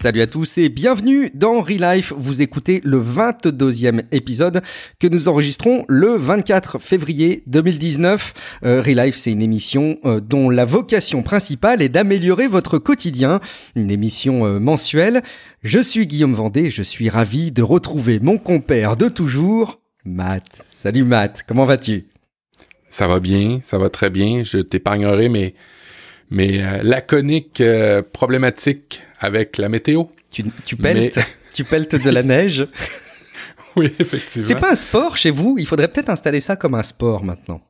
Salut à tous et bienvenue dans Relife. Vous écoutez le 22e épisode que nous enregistrons le 24 février 2019. Euh, Relife, c'est une émission euh, dont la vocation principale est d'améliorer votre quotidien. Une émission euh, mensuelle. Je suis Guillaume Vendée. Je suis ravi de retrouver mon compère de toujours, Matt. Salut Matt. Comment vas-tu? Ça va bien. Ça va très bien. Je t'épargnerai mes, mes laconiques problématiques avec la météo. Tu, tu peltes, tu peltes de la neige. oui, effectivement. C'est pas un sport chez vous? Il faudrait peut-être installer ça comme un sport maintenant.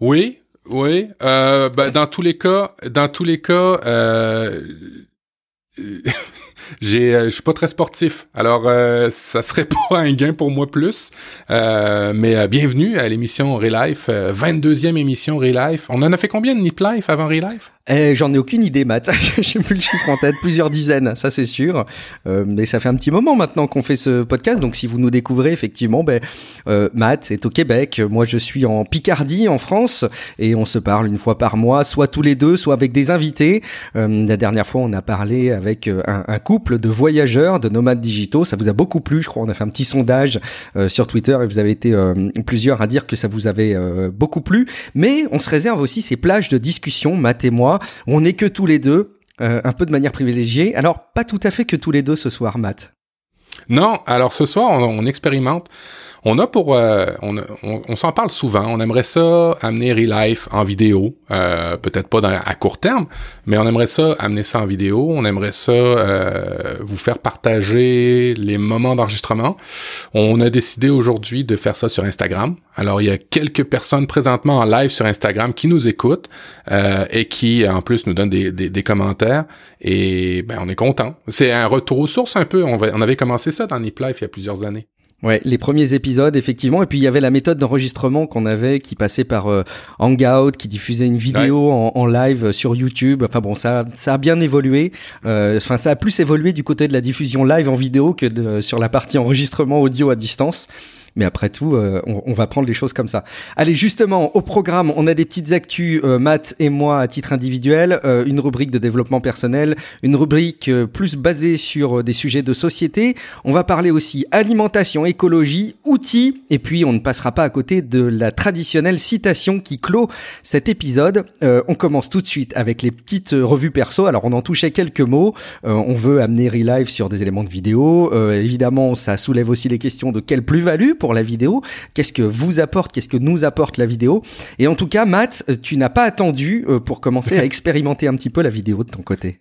Oui, oui. Euh, ben, dans tous les cas, dans tous les cas, euh, j'ai, euh, je suis pas très sportif, alors euh, ça serait pas un gain pour moi plus. Euh, mais euh, bienvenue à l'émission Relife, 22e émission Relife. On en a fait combien de Nip Life avant Relife? Eh, J'en ai aucune idée, Matt. J'ai plus le chiffre en tête, plusieurs dizaines, ça c'est sûr. Euh, mais ça fait un petit moment maintenant qu'on fait ce podcast, donc si vous nous découvrez, effectivement, ben, euh, Matt est au Québec, moi je suis en Picardie, en France, et on se parle une fois par mois, soit tous les deux, soit avec des invités. Euh, la dernière fois, on a parlé avec euh, un, un, couple de voyageurs, de nomades digitaux. Ça vous a beaucoup plu, je crois. On a fait un petit sondage euh, sur Twitter et vous avez été euh, plusieurs à dire que ça vous avait beaucoup plu. Mais on se réserve aussi ces plages de discussion, Matt et moi on n'est que tous les deux, euh, un peu de manière privilégiée. Alors, pas tout à fait que tous les deux ce soir, Matt. Non, alors ce soir, on, expérimente. On a pour, euh, on, s'en parle souvent. On aimerait ça amener Relife en vidéo, euh, peut-être pas à court terme, mais on aimerait ça amener ça en vidéo. On aimerait ça vous faire partager les moments d'enregistrement. On a décidé aujourd'hui de faire ça sur Instagram. Alors, il y a quelques personnes présentement en live sur Instagram qui nous écoutent euh, et qui, en plus, nous donnent des, des, commentaires. Et ben, on est content. C'est un retour aux sources un peu. On, avait commencé ça dans Nip il y a plusieurs années. Ouais, les premiers épisodes, effectivement. Et puis, il y avait la méthode d'enregistrement qu'on avait qui passait par euh, Hangout, qui diffusait une vidéo en, en, live sur YouTube. Enfin bon, ça, ça a bien évolué. Euh, enfin, ça a plus évolué du côté de la diffusion live en vidéo que de, sur la partie enregistrement audio à distance. Mais après tout, euh, on, va prendre les choses comme ça. Allez, justement, au programme, on a des petites actus, euh, Matt et moi, à titre individuel, euh, une rubrique de développement personnel, une rubrique plus basée sur des sujets de société. On va parler aussi alimentation, écologie, outils, et puis on ne passera pas à côté de la traditionnelle citation qui clôt cet épisode. on commence tout de suite avec les petites revues perso. Alors, on en touchait quelques mots. on veut amener Relive sur des éléments de vidéo. évidemment, ça soulève aussi les questions de quelle plus-value pour la vidéo, qu'est-ce que vous apporte, qu'est-ce que nous apporte la vidéo? Et en tout cas, Matt, tu n'as pas attendu euh, pour commencer à expérimenter un petit peu la vidéo de ton côté.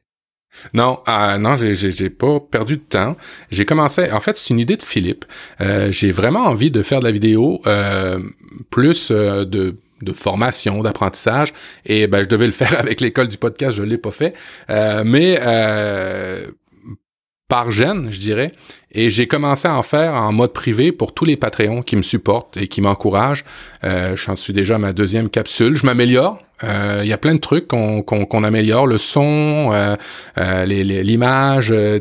Non, euh, non, j'ai pas perdu de temps. J'ai commencé. En fait, c'est une idée de Philippe. Euh, j'ai vraiment envie de faire de la vidéo euh, plus euh, de de formation, d'apprentissage, et ben je devais le faire avec l'école du podcast, je l'ai pas fait, euh, mais par gêne, je dirais. Et j'ai commencé à en faire en mode privé pour tous les Patreons qui me supportent et qui m'encouragent. Euh, J'en suis déjà à ma deuxième capsule. Je m'améliore. Euh, il y a plein de trucs qu'on améliore. Le son, euh, euh l'image, euh,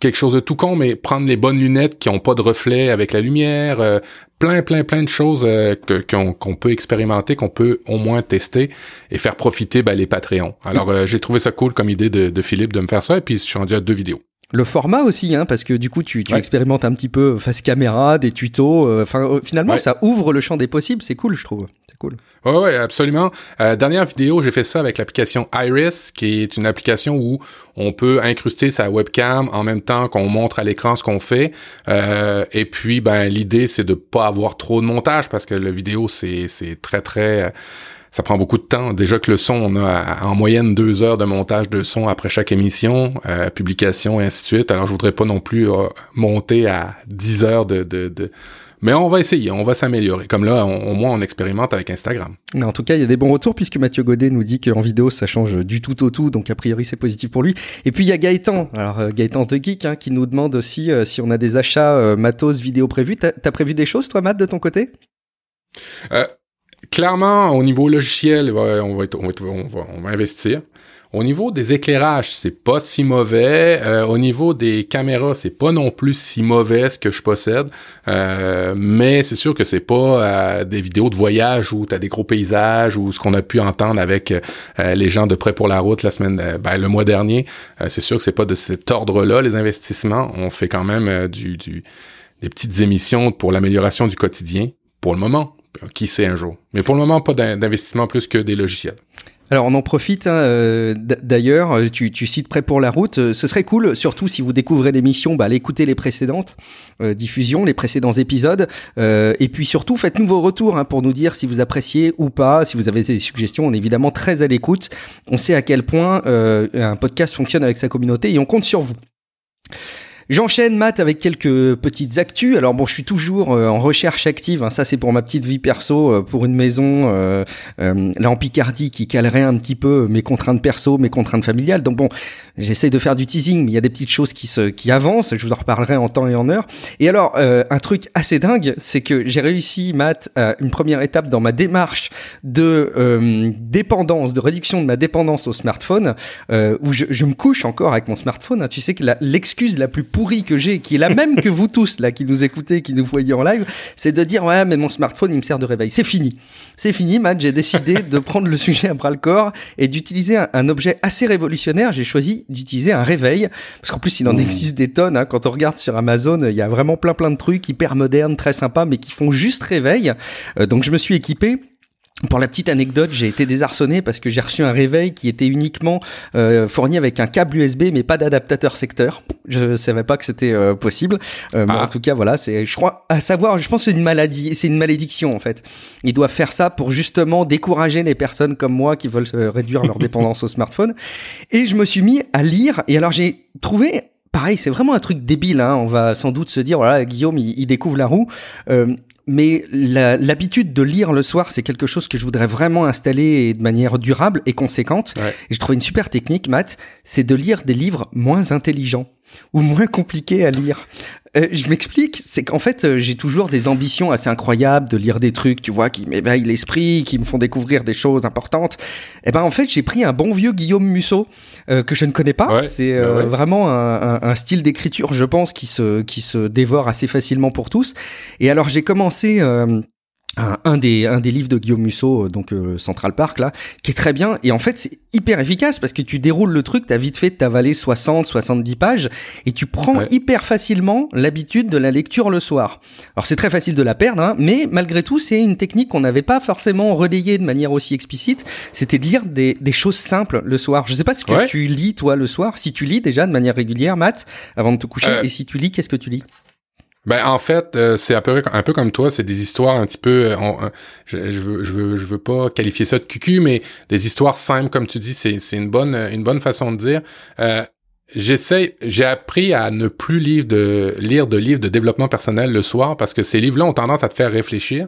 quelque chose de tout con, mais prendre les bonnes lunettes qui ont pas de reflet avec la lumière, euh, plein, plein, plein de choses euh, qu'on peut expérimenter, qu'on peut au moins tester et faire profiter ben, les Patreons. Alors, euh, j'ai trouvé ça cool comme idée de, de, Philippe de me faire ça, et puis je suis rendu à deux vidéos. Le format aussi, hein, parce que du coup, tu, tu expérimentes un petit peu face caméra, des tutos. Euh, enfin, euh, finalement, ça ouvre le champ des possibles. C'est cool, je trouve. Cool. Ouais, ouais, absolument. Euh, dernière vidéo, j'ai fait ça avec l'application Iris, qui est une application où on peut incruster sa webcam en même temps qu'on montre à l'écran ce qu'on fait. Euh, et puis, ben, l'idée, c'est de pas avoir trop de montage parce que la vidéo, c'est c'est très très ça prend beaucoup de temps. Déjà que le son, on a en moyenne deux heures de montage de son après chaque émission, euh, publication et ainsi de suite. Alors je voudrais pas non plus euh, monter à 10 heures de, de, de... Mais on va essayer, on va s'améliorer. Comme là, au moins, on expérimente avec Instagram. Mais en tout cas, il y a des bons retours puisque Mathieu Godet nous dit qu'en vidéo, ça change du tout au tout. Donc, a priori, c'est positif pour lui. Et puis, il y a Gaëtan. Alors, euh, Gaëtan de Geek, hein, qui nous demande aussi si on a des achats matos vidéo prévus. T'as as prévu des choses, toi, Matt, de ton côté? Euh, clairement, au niveau logiciel, on va, on va, on va, on va, investir. Au niveau des éclairages, c'est pas si mauvais. Euh, au niveau des caméras, c'est pas non plus si mauvais ce que je possède. Euh, mais c'est sûr que c'est pas euh, des vidéos de voyage où t'as des gros paysages ou ce qu'on a pu entendre avec les gens de près pour la route la semaine, ben, le mois dernier. c'est sûr que c'est pas de cet ordre-là les investissements. On fait quand même du, du des petites émissions pour l'amélioration du quotidien pour le moment. Qui sait un jour. Mais pour le moment, pas d'investissement plus que des logiciels. Alors on en profite hein, euh, d'ailleurs, euh, tu, cites Prêt pour la route, euh, ce serait cool, surtout si vous découvrez l'émission, bah, allez écouter les précédentes diffusions, les précédents épisodes, et puis surtout faites-nous vos retours hein, pour nous dire si vous appréciez ou pas, si vous avez des suggestions, on est évidemment très à l'écoute, on sait à quel point un podcast fonctionne avec sa communauté et on compte sur vous. J'enchaîne, Matt, avec quelques petites actus. Alors bon, je suis toujours euh, en recherche active. Hein. ça, c'est pour ma petite vie perso, euh, pour une maison euh, là en Picardie qui calerait un petit peu mes contraintes perso, mes contraintes familiales. Donc bon, j'essaie de faire du teasing, mais il y a des petites choses qui se qui avancent. Je vous en reparlerai en temps et en heure. Et alors, un truc assez dingue, c'est que j'ai réussi, Matt, une première étape dans ma démarche de dépendance, de réduction de ma dépendance au smartphone, où je, je, me couche encore avec mon smartphone. Hein. Tu sais que l'excuse la plus pourri que j'ai, qui est la même que vous tous, là, qui nous écoutez, qui nous voyez en live, c'est de dire, ouais, mais mon smartphone, il me sert de réveil. C'est fini. C'est fini, Matt. J'ai décidé de prendre le sujet à bras le corps et d'utiliser un, objet assez révolutionnaire. J'ai choisi d'utiliser un réveil. Parce qu'en plus, il en existe des tonnes. Hein. Quand on regarde sur Amazon, il y a vraiment plein plein de trucs hyper modernes, très sympas, mais qui font juste réveil. Euh, donc, je me suis équipé pour la petite anecdote, j'ai été désarçonné parce que j'ai reçu un réveil qui était uniquement euh, fourni avec un câble USB, mais pas d'adaptateur secteur. Je savais pas que c'était euh, possible. Euh, mais ah. en tout cas, voilà, c'est, je crois, à savoir, je pense que c'est une maladie, c'est une malédiction en fait. Ils doivent faire ça pour justement décourager les personnes comme moi qui veulent réduire leur dépendance au smartphone. Et je me suis mis à lire. Et alors j'ai trouvé pareil, c'est vraiment un truc débile. Hein. On va sans doute se dire, voilà, Guillaume, il, il découvre la roue. Euh, mais l'habitude de lire le soir, c'est quelque chose que je voudrais vraiment installer de manière durable et conséquente. Et je trouve une super technique, Matt, c'est de lire des livres moins intelligents ou moins compliqués à lire. Euh, je m'explique, c'est qu'en fait, euh, j'ai toujours des ambitions assez incroyables de lire des trucs, tu vois, qui m'éveillent l'esprit, qui me font découvrir des choses importantes. Et eh ben en fait, j'ai pris un bon vieux Guillaume Musso euh, que je ne connais pas. c'est bah vraiment un, un style d'écriture, je pense, qui se qui se dévore assez facilement pour tous. Et alors j'ai commencé un, des un des livres de Guillaume Musso euh, donc euh, Central Park là qui est très bien. Et en fait c'est hyper efficace parce que tu déroules le truc t'as vite fait de t'avaler 60 70 pages et tu prends hyper facilement l'habitude de la lecture le soir. Alors c'est très facile de la perdre hein, mais malgré tout c'est une technique qu'on n'avait pas forcément relayée de manière aussi explicite. C'était de lire des, des choses simples le soir. Je sais pas ce que tu lis toi le soir. Si tu lis déjà de manière régulière Matt avant de te coucher euh. et si tu lis qu'est-ce que tu lis? Ben en fait, euh, c'est peu un peu comme toi, c'est des histoires un petit peu. Euh, euh, je, je, veux je veux je veux pas qualifier ça de cucu, mais des histoires simples comme tu dis, c'est c'est une bonne une bonne façon de dire. J'essaie, j'ai appris à ne plus lire de, lire de livres de développement personnel le soir parce que ces livres-là ont tendance à te faire réfléchir.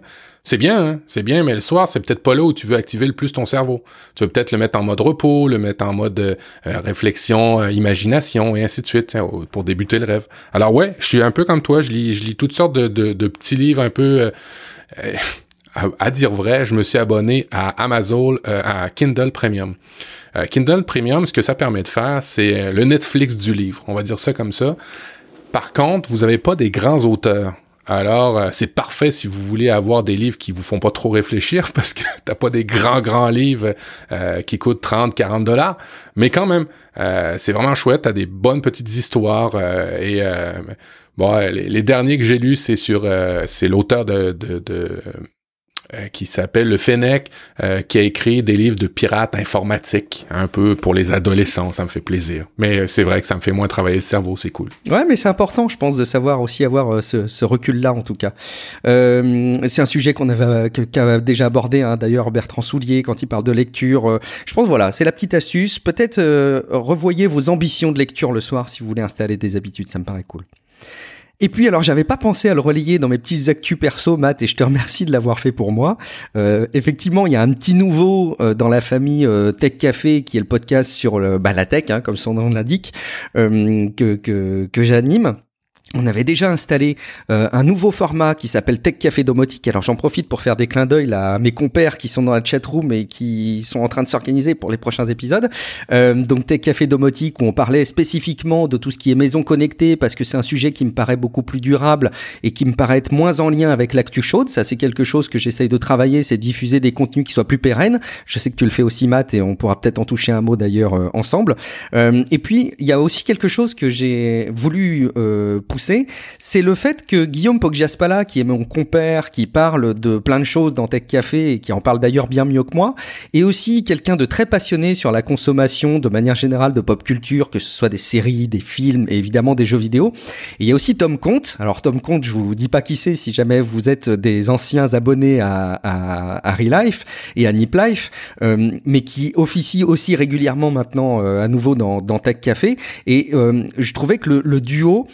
C'est bien, hein, c'est bien, mais le soir, c'est peut-être pas là où tu veux activer le plus ton cerveau. Tu veux peut-être le mettre en mode repos, le mettre en mode euh, réflexion, euh, imagination et ainsi de suite pour débuter le rêve. Alors ouais, je suis un peu comme toi, je lis, je lis toutes sortes de, petits livres un peu. Euh, à, dire vrai, je me suis abonné à Amazon, à Kindle Premium. Euh, Kindle Premium, ce que ça permet de faire, c'est euh, le Netflix du livre, on va dire ça comme ça. Par contre, vous n'avez pas des grands auteurs. Alors, euh, c'est parfait si vous voulez avoir des livres qui vous font pas trop réfléchir parce que t'as pas des grands, grands livres qui coûtent 30, 40 dollars. Mais quand même, c'est vraiment chouette. T'as des bonnes petites histoires et bon, les, derniers que j'ai lus, c'est sur, c'est l'auteur de euh, qui s'appelle le Fennec, euh, qui a écrit des livres de pirates informatiques, un peu pour les adolescents, ça me fait plaisir. Mais euh, c'est vrai que ça me fait moins travailler le cerveau, c'est cool. Ouais, mais c'est important, je pense, de savoir aussi avoir ce, ce recul-là, en tout cas. c'est un sujet qu'on avait qu'a déjà abordé, hein, d'ailleurs, Bertrand Soulier, quand il parle de lecture. je pense, voilà, c'est la petite astuce. Peut-être revoyez vos ambitions de lecture le soir si vous voulez installer des habitudes, ça me paraît cool. Et puis alors j'avais pas pensé à le relayer dans mes petites actus perso, Matt, et je te remercie de l'avoir fait pour moi. Euh, effectivement, il y a un petit nouveau euh, dans la famille euh, Tech Café, qui est le podcast sur le, bah, la tech, hein, comme son nom l'indique, euh, que, que, que j'anime. On avait déjà installé euh, un nouveau format qui s'appelle Tech Café Domotique. Alors j'en profite pour faire des clins d'œil à mes compères qui sont dans la chat room et qui sont en train de s'organiser pour les prochains épisodes. Euh, donc Tech Café Domotique où on parlait spécifiquement de tout ce qui est maison connectée parce que c'est un sujet qui me paraît beaucoup plus durable et qui me paraît être moins en lien avec l'actu chaude. Ça c'est quelque chose que j'essaye de travailler, c'est diffuser des contenus qui soient plus pérennes. Je sais que tu le fais aussi Matt et on pourra peut-être en toucher un mot d'ailleurs euh, ensemble. et puis il y a aussi quelque chose que j'ai voulu pousser c'est le fait que Guillaume Poggiaspala, qui est mon compère, qui parle de plein de choses dans Tech Café et qui en parle d'ailleurs bien mieux que moi, est aussi quelqu'un de très passionné sur la consommation de manière générale de pop culture, que ce soit des séries, des films et évidemment des jeux vidéo. Et il y a aussi Tom Comte. Alors Tom Comte, je vous dis pas qui c'est si jamais vous êtes des anciens abonnés à, à, à Relife et à Nip Life, euh, mais qui officie aussi régulièrement maintenant euh, à nouveau dans, Tech Café. Et euh, je trouvais que le, le duo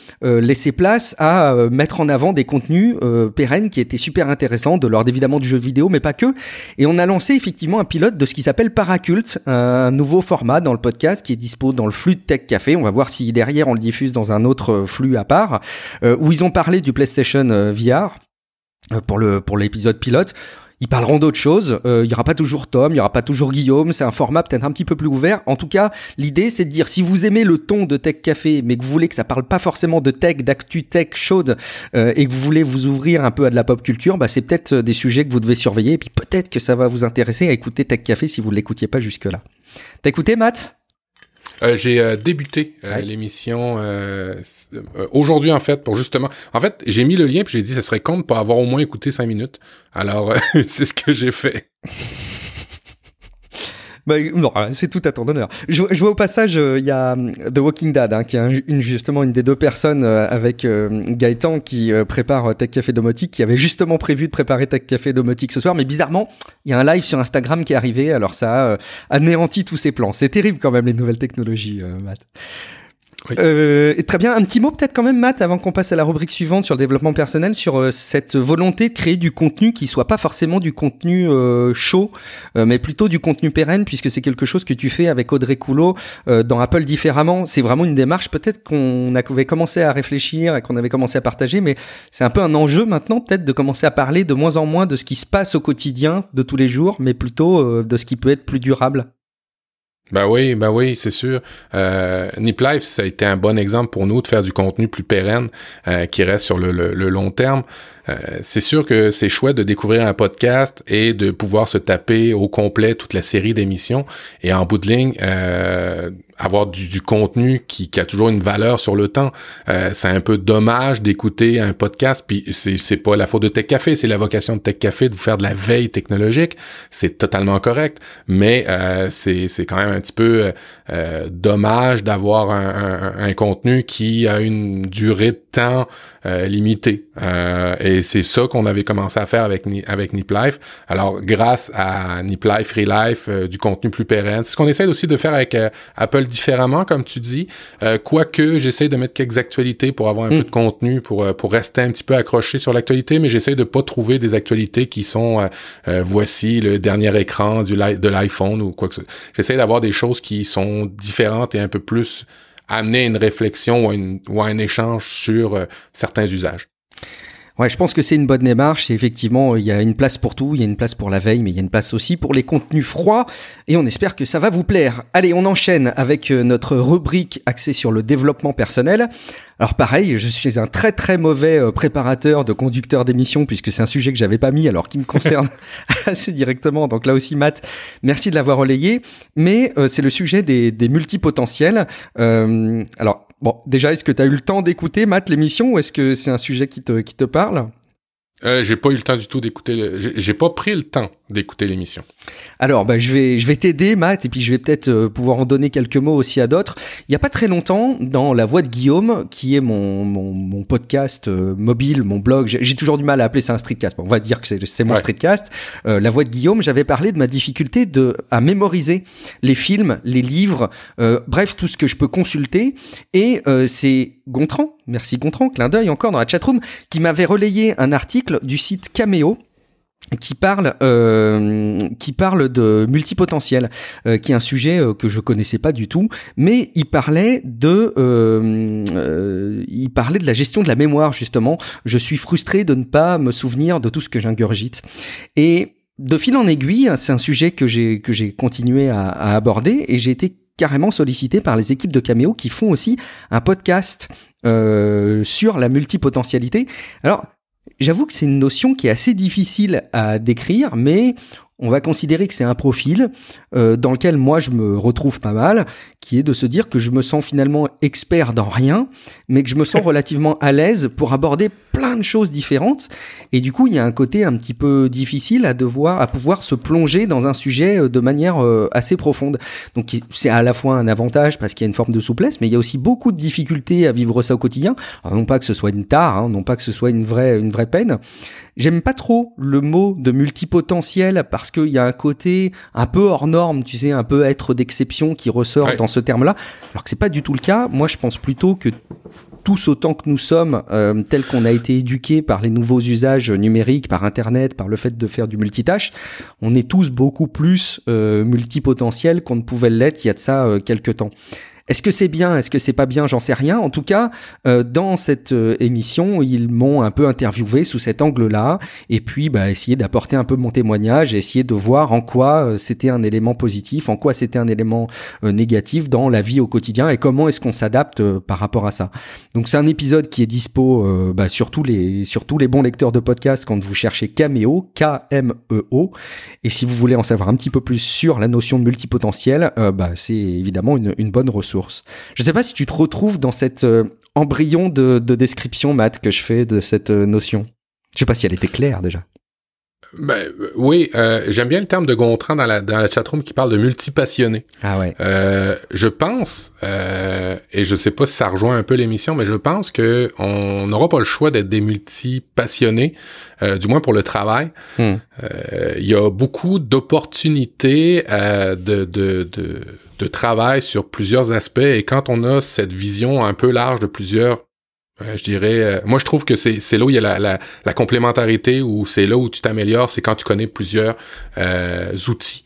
laissait place à euh, mettre en avant des contenus euh, pérennes qui étaient super intéressants, de l'ordre évidemment du jeu vidéo, mais pas que. Et on a lancé effectivement un pilote de ce qui s'appelle Paracult, un nouveau format dans le podcast qui est dispo dans le flux de Tech Café. On va voir si derrière on le diffuse dans un autre euh, flux à part, où ils ont parlé du PlayStation VR pour le pour l'épisode pilote. Ils parleront d'autres choses. Euh, il y aura pas toujours Tom, il y aura pas toujours Guillaume. C'est un format peut-être un petit peu plus ouvert. En tout cas, l'idée c'est de dire si vous aimez le ton de Tech Café, mais que vous voulez que ça parle pas forcément de tech, d'actu tech chaude, euh, et que vous voulez vous ouvrir un peu à de la pop culture, bah c'est peut-être des sujets que vous devez surveiller. Et puis peut-être que ça va vous intéresser à écouter Tech Café si vous l'écoutiez pas jusque là. T'as écouté Matt? Euh, j'ai euh, débuté euh, l'émission aujourd'hui en fait pour justement. En fait, j'ai mis le lien puis j'ai dit ça serait con de pas avoir au moins écouté cinq minutes. Alors c'est ce que j'ai fait. Bah, non, c'est tout à ton honneur. Je, je vois au passage, euh, il y a euh, The Walking Dead, hein, qui est une, justement une des deux personnes euh, avec Gaëtan qui prépare Tech Café Domotique, qui avait justement prévu de préparer Tech Café Domotique ce soir. Mais bizarrement, il y a un live sur Instagram qui est arrivé, alors ça a anéanti tous ses plans. C'est terrible quand même les nouvelles technologies, Matt. Euh, très bien, un petit mot peut-être quand même, Matt, avant qu'on passe à la rubrique suivante sur le développement personnel, sur euh, cette volonté de créer du contenu qui soit pas forcément du contenu euh, chaud, euh, mais plutôt du contenu pérenne, puisque c'est quelque chose que tu fais avec Audrey Coulot dans Apple différemment. C'est vraiment une démarche peut-être qu'on avait commencé à réfléchir et qu'on avait commencé à partager, mais c'est un peu un enjeu maintenant peut-être de commencer à parler de moins en moins de ce qui se passe au quotidien de tous les jours, mais plutôt de ce qui peut être plus durable. Ben oui, ben oui, c'est sûr. Euh, Nip Life, ça a été un bon exemple pour nous de faire du contenu plus pérenne euh, qui reste sur le, le long terme. Euh, c'est sûr que c'est chouette de découvrir un podcast et de pouvoir se taper au complet toute la série d'émissions et en bout de ligne euh, avoir du, contenu qui, a toujours une valeur sur le temps. Euh, c'est un peu dommage d'écouter un podcast, puis c'est, pas la faute de Tech Café, c'est la vocation de Tech Café de vous faire de la veille technologique. C'est totalement correct, mais c'est, c'est quand même un petit peu dommage d'avoir un, contenu qui a une durée temps limitée. et et c'est ça qu'on avait commencé à faire avec, avec Nip Life. Alors, grâce à Nip Life, Free Life, euh, du contenu plus pérenne. C'est ce qu'on essaie aussi de faire avec euh, Apple différemment, comme tu dis. Euh, quoique, j'essaie de mettre quelques actualités pour avoir un mm. peu de contenu, pour, pour rester un petit peu accroché sur l'actualité, mais j'essaie de pas trouver des actualités qui sont voici le dernier écran du de l'iPhone ou quoi que ce soit. J'essaie d'avoir des choses qui sont différentes et un peu plus amener une réflexion ou, un échange sur certains usages. Ouais, je pense que c'est une bonne démarche. Et effectivement, il y a une place pour tout. Il y a une place pour la veille, mais il y a une place aussi pour les contenus froids. Et on espère que ça va vous plaire. Allez, on enchaîne avec euh, notre rubrique axée sur le développement personnel. Alors pareil, je suis un très très mauvais euh, préparateur de conducteur d'émission puisque c'est un sujet que j'avais pas mis alors qui me concerne assez directement. Donc là aussi, Matt, merci de l'avoir relayé. Mais euh, c'est le sujet des, des multipotentiels. alors Bon, déjà, est-ce que tu as eu le temps d'écouter, Matt, l'émission, ou est-ce que c'est un sujet qui te, parle? Euh, j'ai pas eu le temps du tout d'écouter. J'ai pas pris le temps d'écouter l'émission. Alors, bah, je vais, je vais t'aider, Matt, et puis je vais peut-être euh, pouvoir en donner quelques mots aussi à d'autres. Il y a pas très longtemps, dans La Voix de Guillaume, qui est mon, mon, mon podcast euh, mobile, mon blog, j'ai toujours du mal à appeler ça un streetcast. Bon, on va dire que c'est mon streetcast. Euh, La Voix de Guillaume, j'avais parlé de ma difficulté de à mémoriser les films, les livres, bref, tout ce que je peux consulter. Et c'est Gontran, merci Gontran, clin d'œil encore dans la chatroom, qui m'avait relayé un article du site Cameo qui parle euh, qui parle de multipotentiel, euh, qui est un sujet euh, que je connaissais pas du tout, mais il parlait de il parlait de la gestion de la mémoire justement. Je suis frustré de ne pas me souvenir de tout ce que j'ingurgite et de fil en aiguille, c'est un sujet que j'ai que j'ai continué à, à aborder et j'ai été carrément sollicité par les équipes de Cameo qui font aussi un podcast euh, sur la multipotentialité. Alors, j'avoue que c'est une notion qui est assez difficile à décrire, mais on va considérer que c'est un profil euh, dans lequel moi je me retrouve pas mal, qui est de se dire que je me sens finalement expert dans rien, mais que je me sens relativement à l'aise pour aborder plein de choses différentes. Et du coup, il y a un côté un petit peu difficile à devoir, à pouvoir se plonger dans un sujet euh, de manière euh, assez profonde. Donc, c'est à la fois un avantage parce qu'il y a une forme de souplesse, mais il y a aussi beaucoup de difficultés à vivre ça au quotidien. non pas que ce soit une tare, hein, non pas que ce soit une vraie, une vraie peine. J'aime pas trop le mot de multipotentiel parce qu'il y a un côté un peu hors norme, tu sais, un peu être d'exception qui ressort dans ce terme-là, alors que c'est pas du tout le cas. Moi, je pense plutôt que tous autant que nous sommes, euh, tels qu'on a été éduqués par les nouveaux usages numériques, par Internet, par le fait de faire du multitâche, on est tous beaucoup plus euh, multipotentiels qu'on ne pouvait l'être il y a de ça euh, quelques temps. Est-ce que c'est bien Est-ce que c'est pas bien J'en sais rien. En tout cas, euh, dans cette euh, émission, ils m'ont un peu interviewé sous cet angle-là, et puis bah, essayer d'apporter un peu mon témoignage, essayer de voir en quoi euh, c'était un élément positif, en quoi c'était un élément négatif dans la vie au quotidien, et comment est-ce qu'on s'adapte par rapport à ça. Donc c'est un épisode qui est dispo bah, sur tous les sur tous les bons lecteurs de podcast quand vous cherchez Cameo, K-M-E-O, et si vous voulez en savoir un petit peu plus sur la notion de multipotentiel, bah, c'est évidemment une, une bonne ressource. Je ne sais pas si tu te retrouves dans cet euh, embryon de, description, Matt, que je fais de cette euh, notion. Je sais pas si elle était claire déjà. Ben euh, oui, j'aime bien le terme de Gontran dans la dans la chatroom qui parle de multipassionné. Ah ouais. je pense et je sais pas si ça rejoint un peu l'émission, mais je pense que on n'aura pas le choix d'être des multipassionnés, du moins pour le travail. Hmm. Il y a beaucoup d'opportunités de, de, de de travail sur plusieurs aspects et quand on a cette vision un peu large de plusieurs euh, je dirais, euh, moi je trouve que c'est là où il y a la, complémentarité, ou c'est là où tu t'améliores, c'est quand tu connais plusieurs euh, outils,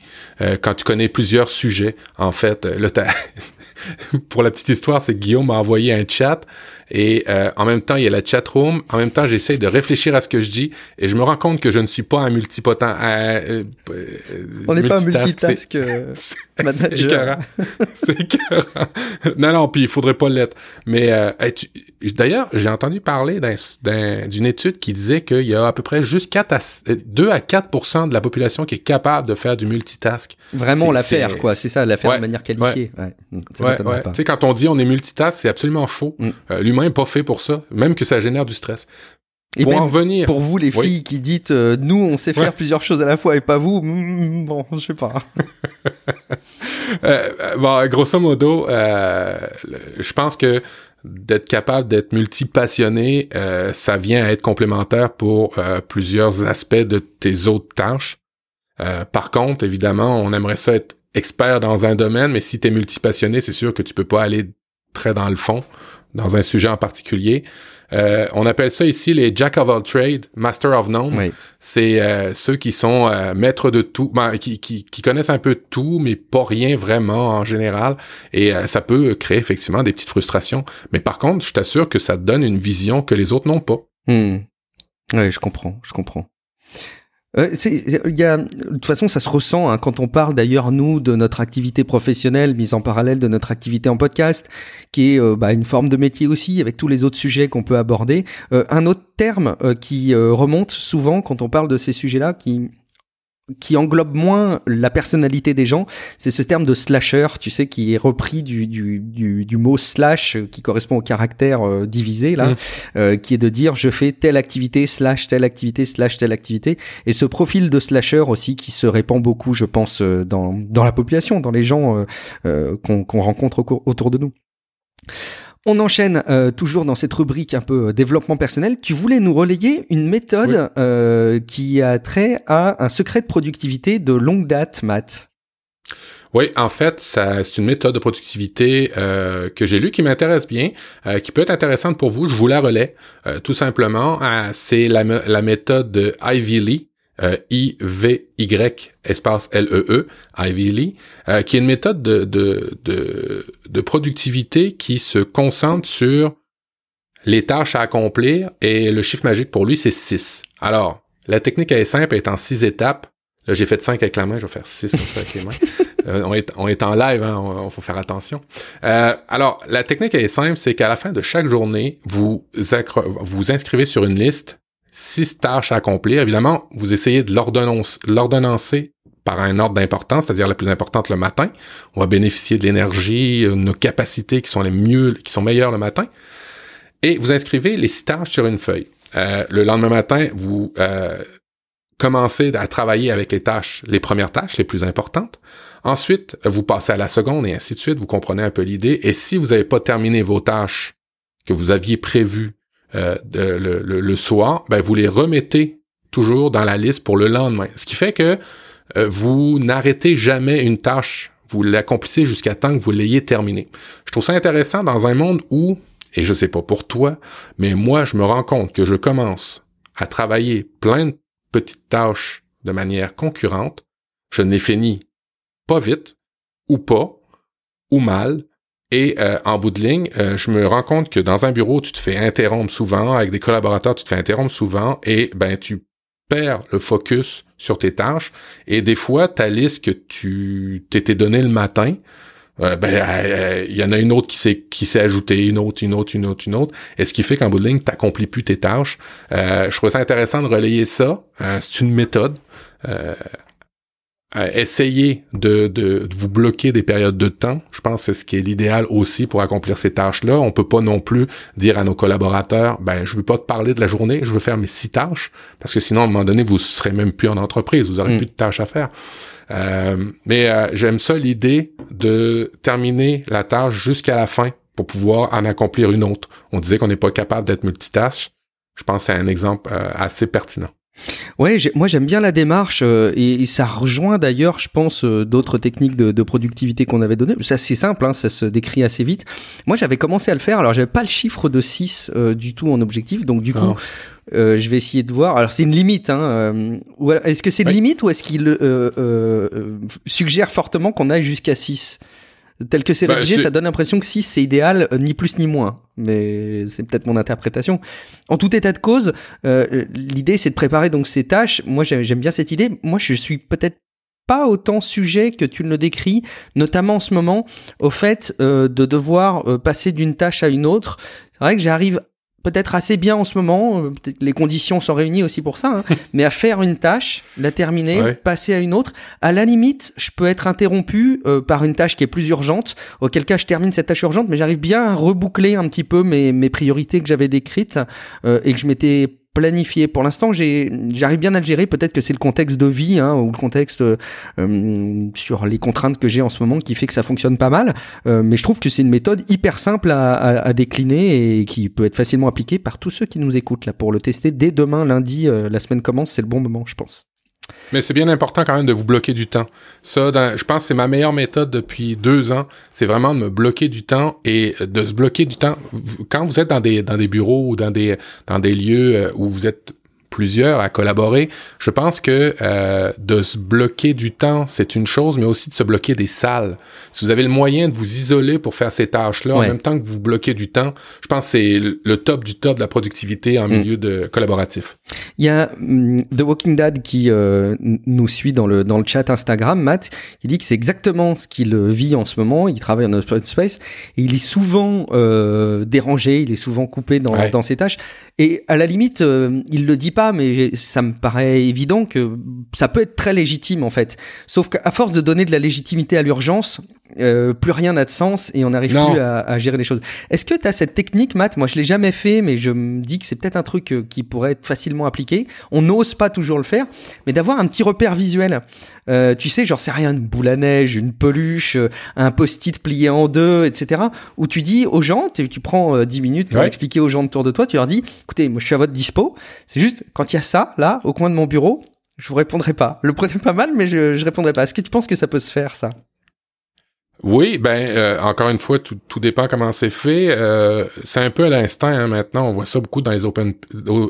quand tu connais plusieurs sujets. En fait, là, pour la petite histoire, c'est Guillaume m'a envoyé un chat et euh, en même temps, il y a la chat room. En même temps, j'essaie de réfléchir à ce que je dis et je me rends compte que je ne suis pas un multipotent. Euh, euh, On n'est pas un multitask manager. C'est écœurant. non, non, puis il faudrait pas l'être. Mais d'ailleurs, j'ai entendu parler d'une étude qui disait qu'il y a à peu près juste 4 à, 2 à 4 de la population qui est capable de faire du multitask. Vraiment la faire, quoi. C'est ça, la faire de manière qualifiée. Ouais. Ouais, ouais. Tu sais, quand on dit on est multitask, c'est absolument faux. Mm n'est pas fait pour ça, même que ça génère du stress. Et pour en venir. Pour vous, les filles qui dites euh, nous, on sait faire plusieurs choses à la fois et pas vous, mm, bon, je sais pas. Euh, euh, bon, grosso modo, je pense que d'être capable d'être multipassionné, ça vient à être complémentaire pour plusieurs aspects de tes autres tâches. par contre, évidemment, on aimerait ça être expert dans un domaine, mais si tu es multipassionné, c'est sûr que tu peux pas aller très dans le fond dans un sujet en particulier. Euh, on appelle ça ici les Jack of all trade, Master of none. C'est euh, ceux qui sont euh, maîtres de tout, ben, qui, qui, qui, connaissent un peu tout, mais pas rien vraiment en général. Et ça peut créer effectivement des petites frustrations. Mais par contre, je t'assure que ça donne une vision que les autres n'ont pas. Hmm. Oui, je comprends, je comprends. Euh, y a, de toute façon, ça se ressent hein, quand on parle d'ailleurs nous de notre activité professionnelle mise en parallèle de notre activité en podcast, qui est euh, bah, une forme de métier aussi avec tous les autres sujets qu'on peut aborder. Euh, un autre terme qui remonte souvent quand on parle de ces sujets-là, qui qui englobe moins la personnalité des gens, c'est ce terme de slasher, tu sais, qui est repris du, du, du, du mot slash, euh, qui correspond au caractère euh, divisé, là, mm. euh, qui est de dire je fais telle activité, slash telle activité, slash telle activité. Et ce profil de slasher aussi qui se répand beaucoup, je pense, dans, dans la population, dans les gens qu'on rencontre autour de nous. On enchaîne euh, toujours dans cette rubrique un peu euh, développement personnel. Tu voulais nous relayer une méthode euh, qui a trait à un secret de productivité de longue date, Matt. Oui, en fait, c'est une méthode de productivité que j'ai lue qui m'intéresse bien, qui peut être intéressante pour vous. Je vous la relais tout simplement. c'est la, la, méthode de Ivy Lee. Euh, I-V-Y espace L-E-E, Ivy Lee, euh, qui est une méthode de, de, de, de productivité qui se concentre sur les tâches à accomplir et le chiffre magique pour lui, c'est 6. Alors, la technique est simple, elle est en 6 étapes. Là, j'ai fait 5 avec la main, je vais faire 6 comme ça avec les mains. Euh, on, est, on est en live, hein, on, faut faire attention. Euh, alors, la technique est simple, c'est qu'à la fin de chaque journée, vous vous inscrivez sur une liste, 6 tâches à accomplir. Évidemment, vous essayez de l'ordonnancer par un ordre d'importance, c'est-à-dire la plus importante le matin. On va bénéficier de l'énergie, euh, nos capacités qui sont les mieux, qui sont meilleures le matin et vous inscrivez les six tâches sur une feuille. Euh, le lendemain matin, vous euh, commencez à travailler avec les tâches, les premières tâches les plus importantes. Ensuite, vous passez à la seconde et ainsi de suite. Vous comprenez un peu l'idée. Et si vous n'avez pas terminé vos tâches que vous aviez prévues euh, le, soir, ben vous les remettez toujours dans la liste pour le lendemain. Ce qui fait que vous n'arrêtez jamais une tâche. Vous l'accomplissez jusqu'à temps que vous l'ayez terminée. Je trouve ça intéressant dans un monde où et je sais pas pour toi, mais moi, je me rends compte que je commence à travailler plein de petites tâches de manière concurrente. Je n'ai fini pas vite, ou pas, ou mal. Et euh, en bout de ligne, euh, je me rends compte que dans un bureau, tu te fais interrompre souvent, avec des collaborateurs, tu te fais interrompre souvent, et ben tu perds le focus sur tes tâches. Et des fois, ta liste que tu t'étais donné le matin, euh, ben il euh, y en a une autre qui s'est qui s'est ajoutée, une autre, une autre, une autre, une autre. Et ce qui fait qu'en bout de ligne, t'accomplis plus tes tâches. Euh, je trouve ça intéressant de relayer ça. c'est une méthode. Essayez de, de, vous bloquer des périodes de temps. Je pense que c'est ce qui est l'idéal aussi pour accomplir ces tâches-là. On peut pas non plus dire à nos collaborateurs, ben je veux pas te parler de la journée, je veux faire mes six tâches, parce que sinon à un moment donné vous serez même plus en entreprise, vous aurez mm. plus de tâches à faire. Euh, mais euh, j'aime ça l'idée de terminer la tâche jusqu'à la fin pour pouvoir en accomplir une autre. On disait qu'on n'est pas capable d'être multitâche. Je pense que c'est un exemple euh, assez pertinent. Ouais, moi j'aime bien la démarche et, ça rejoint d'ailleurs, je pense, d'autres techniques de, productivité qu'on avait données. C'est assez simple, hein, ça se décrit assez vite. Moi j'avais commencé à le faire, alors j'avais pas le chiffre de 6 du tout en objectif, donc du coup... Euh, je vais essayer de voir. Alors c'est une limite. Hein, euh, est-ce que c'est une limite ou est-ce qu'il euh, suggère fortement qu'on aille jusqu'à 6 Tel que c'est bah, rédigé, ça donne l'impression que 6 c'est idéal, ni plus ni moins. Mais c'est peut-être mon interprétation. En tout état de cause, l'idée c'est de préparer donc ces tâches. Moi j'aime bien cette idée. Moi je suis peut-être pas autant sujet que tu le décris, notamment en ce moment, au fait de devoir passer d'une tâche à une autre. C'est vrai que j'arrive peut-être assez bien en ce moment, euh, les conditions sont réunies aussi pour ça, hein, mais à faire une tâche, la terminer, passer à une autre. À la limite, je peux être interrompu euh, par une tâche qui est plus urgente, auquel cas je termine cette tâche urgente, mais j'arrive bien à reboucler un petit peu mes, mes priorités que j'avais décrites euh, et que je m'étais planifié. Pour l'instant, j'arrive bien à le gérer. Peut-être que c'est le contexte de vie hein, ou le contexte euh, sur les contraintes que j'ai en ce moment qui fait que ça fonctionne pas mal. Euh, mais je trouve que c'est une méthode hyper simple à, à, décliner et qui peut être facilement appliquée par tous ceux qui nous écoutent là pour le tester dès demain lundi. Euh, la semaine commence, c'est le bon moment, je pense. Mais c'est bien important quand même de vous bloquer du temps. Ça, je pense que c'est ma meilleure méthode depuis deux ans. C'est vraiment de me bloquer du temps et de se bloquer du temps. Quand vous êtes dans des, dans des bureaux ou dans des, dans des lieux euh, où vous êtes plusieurs à collaborer. Je pense que euh, de se bloquer du temps, c'est une chose, mais aussi de se bloquer des salles. Si vous avez le moyen de vous isoler pour faire ces tâches-là, en même temps que vous bloquez du temps, je pense que c'est le top du top de la productivité en mm. milieu de collaboratif. Il y a mm, The Walking Dead qui euh, nous suit dans le dans le chat Instagram, Matt, il dit que c'est exactement ce qu'il vit en ce moment. Il travaille en open space et il est souvent euh, dérangé, il est souvent coupé dans, dans ses tâches. Et à la limite, euh, il le dit pas, mais ça me paraît évident que ça peut être très légitime en fait. Sauf qu'à force de donner de la légitimité à l'urgence, euh, plus rien n'a de sens et on n'arrive plus à, à, gérer les choses. Est-ce que tu as cette technique, Matt? Moi, je l'ai jamais fait, mais je me dis que c'est peut-être un truc euh, qui pourrait être facilement appliqué. On n'ose pas toujours le faire, mais d'avoir un petit repère visuel. Euh, tu sais, genre c'est rien, une boule à neige, une peluche, euh, un post-it plié en deux, etc. Où tu dis aux gens, tu, tu prends 10 minutes pour expliquer aux gens autour de toi, tu leur dis, écoutez, moi je suis à votre dispo. C'est juste quand il y a ça là au coin de mon bureau, je vous répondrai pas. Le prenez pas mal, mais je, je répondrai pas. Est-ce que tu penses que ça peut se faire ça? Oui, ben euh, encore une fois, tout, tout dépend comment c'est fait. Euh, c'est un peu à l'instinct hein, maintenant. On voit ça beaucoup dans les open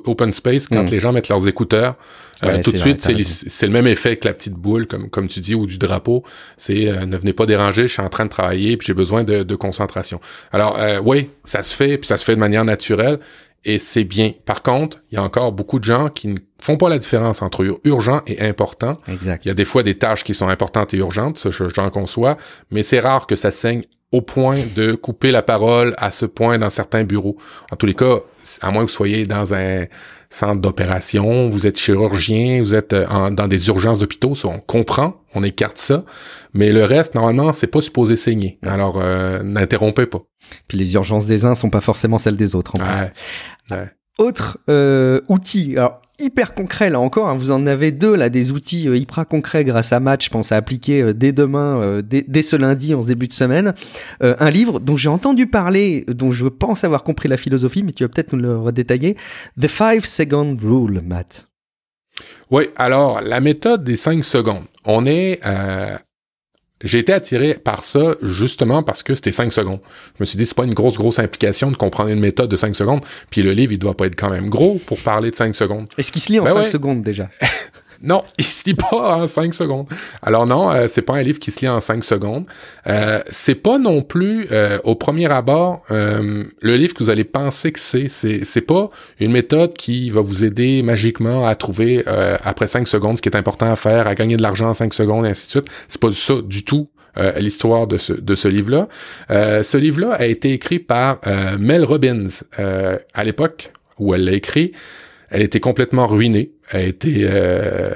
open space quand mm. les gens mettent leurs écouteurs. Euh, tout de suite, c'est le même effet que la petite boule, comme comme tu dis, ou du drapeau. C'est ne venez pas déranger, je suis en train de travailler, puis j'ai besoin de, de, concentration. Alors oui, ça se fait, puis ça se fait de manière naturelle et c'est bien. Par contre, il y a encore beaucoup de gens qui ne font pas la différence entre urgent et important. Exact. Il y a des fois des tâches qui sont importantes et urgentes, ça j'en conçois, mais c'est rare que ça saigne au point de couper la parole à ce point dans certains bureaux. En tous les cas, à moins que vous soyez dans un centre d'opération, vous êtes chirurgien, vous êtes euh, dans des urgences d'hôpitaux, on comprend, on écarte ça, mais le reste, normalement, c'est pas supposé saigner. Alors, euh, n'interrompez pas. Puis les urgences des uns sont pas forcément celles des autres, en plus. Ouais. Autre euh, outil, alors hyper concret là encore, hein, vous en avez deux là, des outils euh, hyper concrets grâce à Match, je pense à appliquer euh, dès demain, euh, dès, ce lundi en ce début de semaine. un livre dont j'ai entendu parler, dont je pense avoir compris la philosophie, mais tu vas peut-être nous le redétailler. The Five Second Rule, Matt. Oui, alors la méthode des 5 secondes. On est j'ai été attiré par ça justement parce que c'était 5 secondes. Je me suis dit, c'est pas une grosse, grosse implication de comprendre une méthode de 5 secondes. Puis le livre, il doit pas être quand même gros pour parler de 5 secondes. Est-ce qu'il se lit en 5 ben secondes déjà? Non, il se lit pas en 5 secondes. Alors non, euh, c'est pas un livre qui se lit en 5 secondes. Euh, c'est pas non plus euh, au premier abord euh, le livre que vous allez penser que c'est. C'est pas une méthode qui va vous aider magiquement à trouver après 5 secondes ce qui est important à faire, à gagner de l'argent en 5 secondes et ainsi de suite. C'est pas ça du tout. l'histoire de ce, de ce livre-là. ce livre-là a été écrit par Mel Robbins à l'époque où elle l'a écrit elle était complètement ruinée. Elle était, euh,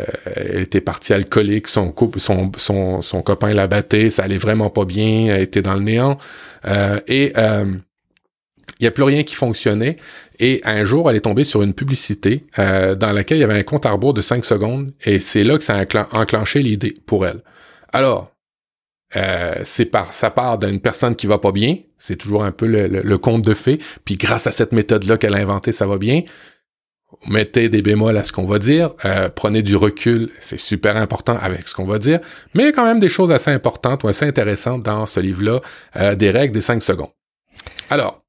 partie alcoolique. Son copain la battait. Ça allait vraiment pas bien. Elle était dans le néant. Euh, et euh, il n'y a plus rien qui fonctionnait. Et un jour, elle est tombée sur une publicité euh, dans laquelle il y avait un compte à rebours de 5 secondes. Et c'est là que ça a enclenché l'idée pour elle. Alors, c'est par ça part d'une personne qui va pas bien. C'est toujours un peu le, le, le conte de fées. Puis grâce à cette méthode-là qu'elle a inventée, ça va bien mettez des bémols à ce qu'on va dire, euh, prenez du recul, c'est super important avec ce qu'on va dire, mais il y a quand même des choses assez importantes ou assez intéressantes dans ce livre-là, euh, des règles des 5 secondes. Alors,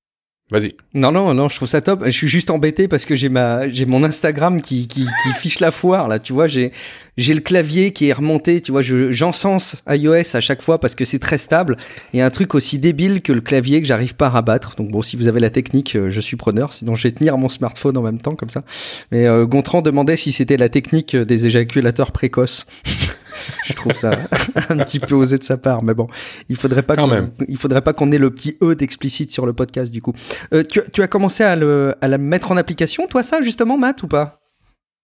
Vas-y. Non, non, non, je trouve ça top. Je suis juste embêté parce que j'ai ma, j'ai mon Instagram qui, qui, qui fiche la foire, là. Tu vois, j'ai, j'ai le clavier qui est remonté. Tu vois, je, j'encense iOS à chaque fois parce que c'est très stable. Et un truc aussi débile que le clavier que j'arrive pas à rabattre. Donc bon, si vous avez la technique, euh, je suis preneur. Sinon, je vais tenir mon smartphone en même temps, comme ça. Mais euh, Gontran demandait si c'était la technique des éjaculateurs précoces. je trouve ça un petit peu osé de sa part, mais bon, il faudrait pas qu'on, il faudrait pas qu'on ait le petit e d'explicite sur le podcast du coup. Euh, tu, tu, as commencé à le, à la mettre en application, toi ça justement, Matt, ou pas?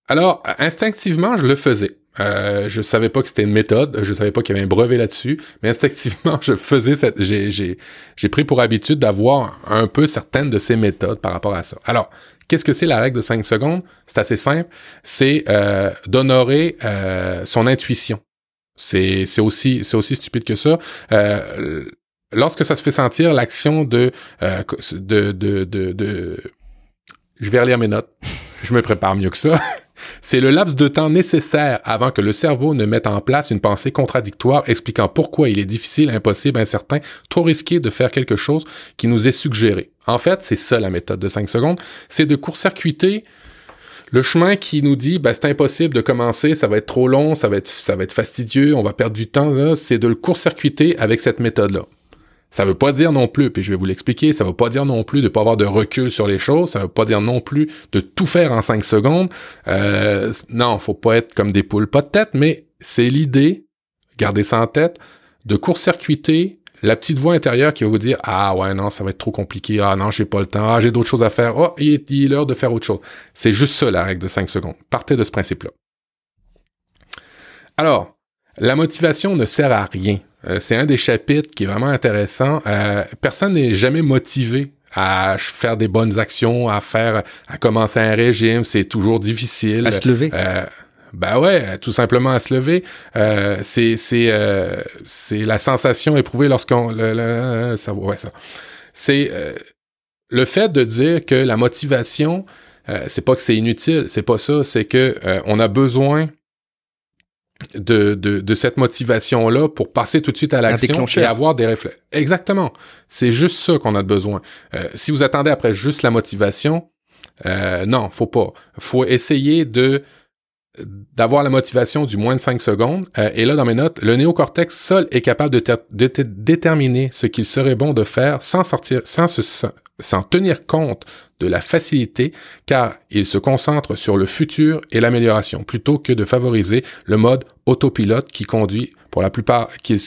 Alors instinctivement, je le faisais. Euh, je savais pas que c'était une méthode, je savais pas qu'il y avait un brevet là-dessus, mais instinctivement, je faisais cette, j'ai, j'ai, j'ai pris pour habitude d'avoir un peu certaines de ces méthodes par rapport à ça. Alors, qu'est-ce que c'est la règle de 5 secondes? C'est assez simple. C'est euh, d'honorer euh, son intuition. C'est, aussi, aussi stupide que ça. Euh, lorsque ça se fait sentir l'action de, euh, de, de, de, de, je vais relire mes notes. Je me prépare mieux que ça. C'est le laps de temps nécessaire avant que le cerveau ne mette en place une pensée contradictoire expliquant pourquoi il est difficile, impossible, incertain, trop risqué de faire quelque chose qui nous est suggéré. En fait, c'est ça la méthode de 5 secondes, c'est de court-circuiter le chemin qui nous dit ben, c'est impossible de commencer, ça va être trop long, ça va être ça va être fastidieux, on va perdre du temps, c'est de le court-circuiter avec cette méthode-là. Ça veut pas dire non plus, puis je vais vous l'expliquer, ça veut pas dire non plus de pas avoir de recul sur les choses, ça veut pas dire non plus de tout faire en cinq secondes. Euh, non, faut pas être comme des poules pas de tête, mais c'est l'idée, gardez ça en tête, de court-circuiter la petite voix intérieure qui va vous dire ah ouais non ça va être trop compliqué ah non j'ai pas le temps ah j'ai d'autres choses à faire oh il est, il est l'heure de faire autre chose c'est juste ça la règle de 5 secondes partez de ce principe là alors la motivation ne sert à rien euh, c'est un des chapitres qui est vraiment intéressant. Euh, personne n'est jamais motivé à faire des bonnes actions, à faire, à commencer un régime. C'est toujours difficile. À se lever. Euh, ben ouais, tout simplement à se lever. Euh, c'est c'est c'est la sensation éprouvée lorsqu'on le, ça ouais ça. C'est le fait de dire que la motivation, c'est pas que c'est inutile, c'est pas ça, c'est que on a besoin de, de, de cette motivation-là pour passer tout de suite à l'action et avoir des réflexes. Exactement. C'est juste ça qu'on a besoin. Euh, si vous attendez après juste la motivation, euh, non, faut pas. Faut essayer de d'avoir la motivation du moins de 5 secondes. Euh, et là, dans mes notes, le néocortex seul est capable de, de déterminer ce qu'il serait bon de faire sans sortir, sans, sans tenir compte de la facilité, car il se concentre sur le futur et l'amélioration, plutôt que de favoriser le mode autopilote qui conduit pour la plupart, qui,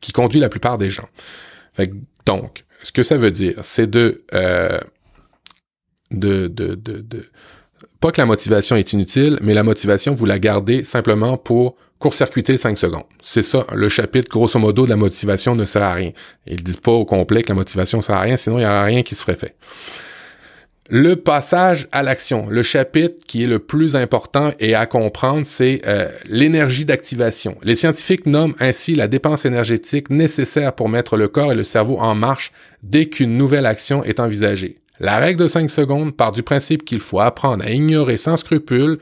qui conduit la plupart des gens. donc, ce que ça veut dire, c'est de, euh, de, de pas que la motivation est inutile, mais la motivation, vous la gardez simplement pour court-circuiter 5 secondes. C'est ça, le chapitre, grosso modo, de la motivation ne sert à rien. Ils disent pas au complet que la motivation sert à rien, sinon il n'y a rien qui se ferait fait. Le passage à l'action, le chapitre qui est le plus important et à comprendre, c'est euh, l'énergie d'activation. Les scientifiques nomment ainsi la dépense énergétique nécessaire pour mettre le corps et le cerveau en marche dès qu'une nouvelle action est envisagée. La règle de 5 secondes part du principe qu'il faut apprendre à ignorer sans scrupule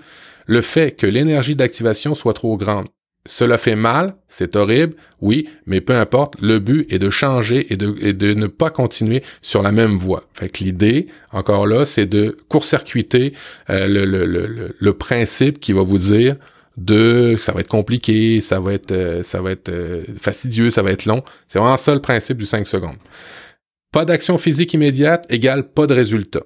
le fait que l'énergie d'activation soit trop grande. Cela fait mal, c'est horrible, oui, mais peu importe, le but est de changer et de, ne pas continuer sur la même voie. Fait que l'idée, encore là, c'est de court-circuiter euh, le, principe qui va vous dire de ça va être compliqué, ça va être euh, ça va être euh, fastidieux, ça va être long. C'est vraiment ça le principe du 5 secondes. Pas d'action physique immédiate égale pas de résultat.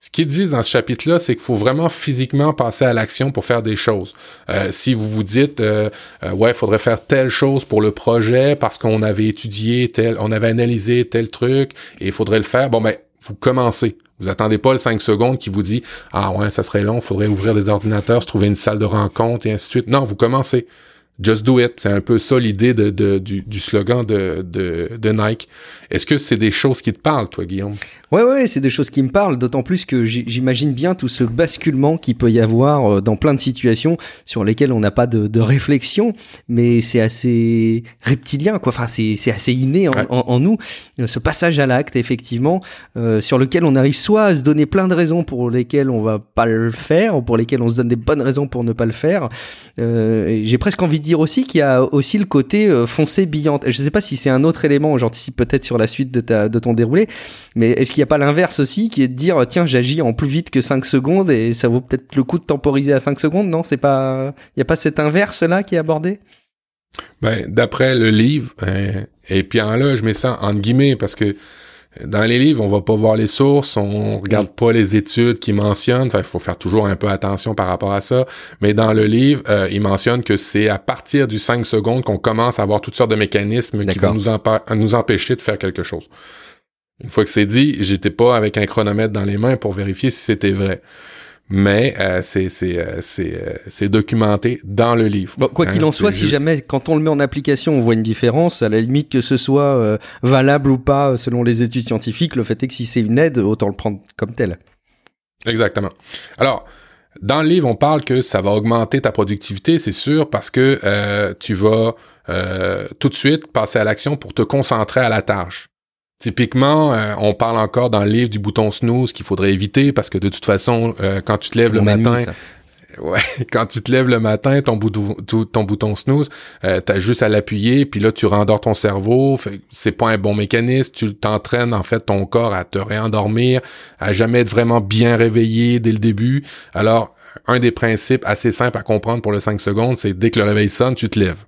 Ce qu'ils disent dans ce chapitre-là, c'est qu'il faut vraiment physiquement passer à l'action pour faire des choses. Euh, si vous vous dites, euh, euh, ouais, il faudrait faire telle chose pour le projet parce qu'on avait étudié tel, on avait analysé tel truc et il faudrait le faire, bon ben, vous commencez. Vous attendez pas le 5 secondes qui vous dit, ah ouais, ça serait long, il faudrait ouvrir des ordinateurs, se trouver une salle de rencontre et ainsi de suite. Non, vous commencez. Just do it. C'est un peu ça l'idée de, de, du, du, slogan de, de, de Nike. Est-ce que c'est des choses qui te parlent, toi, Guillaume? Ouais, ouais, c'est des choses qui me parlent, d'autant plus que j'imagine bien tout ce basculement qu'il peut y avoir euh, dans plein de situations sur lesquelles on n'a pas de, de, réflexion, mais c'est assez reptilien, quoi. Enfin, c'est assez inné en, en, nous. Ce passage à l'acte, effectivement, euh, sur lequel on arrive soit à se donner plein de raisons pour lesquelles on va pas le faire, ou pour lesquelles on se donne des bonnes raisons pour ne pas le faire. Euh, J'ai presque envie dire aussi qu'il y a aussi le côté euh, foncé billante. Je sais pas si c'est un autre élément, j'anticipe peut-être sur la suite de, ta, de ton déroulé, mais est-ce qu'il n'y a pas l'inverse aussi qui est de dire tiens j'agis en plus vite que 5 secondes et ça vaut peut-être le coup de temporiser à 5 secondes, non? C'est pas il y a pas cet inverse là qui est abordé? Ben, d'après le livre, ben, et puis en là, je mets ça en guillemets parce que dans les livres, on va pas voir les sources, on regarde pas les études qui mentionnent. Enfin, il faut faire toujours un peu attention par rapport à ça. Mais dans le livre, euh, il mentionne que c'est à partir du 5 secondes qu'on commence à avoir toutes sortes de mécanismes qui vont nous, nous empêcher de faire quelque chose. Une fois que c'est dit, j'étais pas avec un chronomètre dans les mains pour vérifier si c'était vrai mais euh, c'est c'est euh, c'est euh, c'est documenté dans le livre. Bon, quoi qu'il hein, en soit, si jamais quand on le met en application, on voit une différence, à la limite que ce soit valable ou pas selon les études scientifiques, le fait est que si c'est une aide, autant le prendre comme tel. Exactement. Alors, dans le livre, on parle que ça va augmenter ta productivité, c'est sûr, parce que tu vas tout de suite passer à l'action pour te concentrer à la tâche. Typiquement, euh, on parle encore dans le livre du bouton snooze qu'il faudrait éviter parce que de toute façon, euh, quand tu te lèves le matin, ouais, quand tu te lèves le matin, ton bouton, ton bouton snooze, euh, t'as juste à l'appuyer, puis là tu rendors ton cerveau. C'est pas un bon mécanisme. Tu t'entraînes en fait ton corps à te réendormir, à jamais être vraiment bien réveillé dès le début. Alors, un des principes assez simples à comprendre pour le 5 secondes, c'est dès que le réveil sonne, tu te lèves.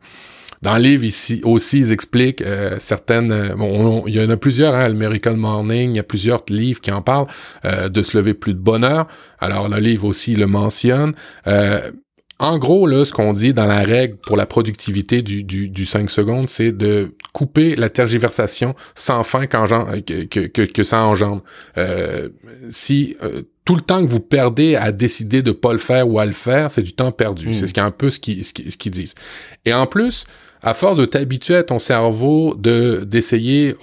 Dans le livre ici aussi, ils expliquent euh, certaines. Euh, bon, il y en a plusieurs, hein, Miracle Morning, il y a plusieurs livres qui en parlent euh, de se lever plus de bonne heure. Alors le livre aussi le mentionne. en gros, là, ce qu'on dit dans la règle pour la productivité du, du, du 5 secondes, c'est de couper la tergiversation sans fin que, que, que, ça engendre. si tout le temps que vous perdez à décider de pas le faire ou à le faire, c'est du temps perdu. Hmm. C'est ce qui est un peu ce qu'ils ce qui, disent. Et en plus, à force de t'habituer à ton cerveau de d'essayer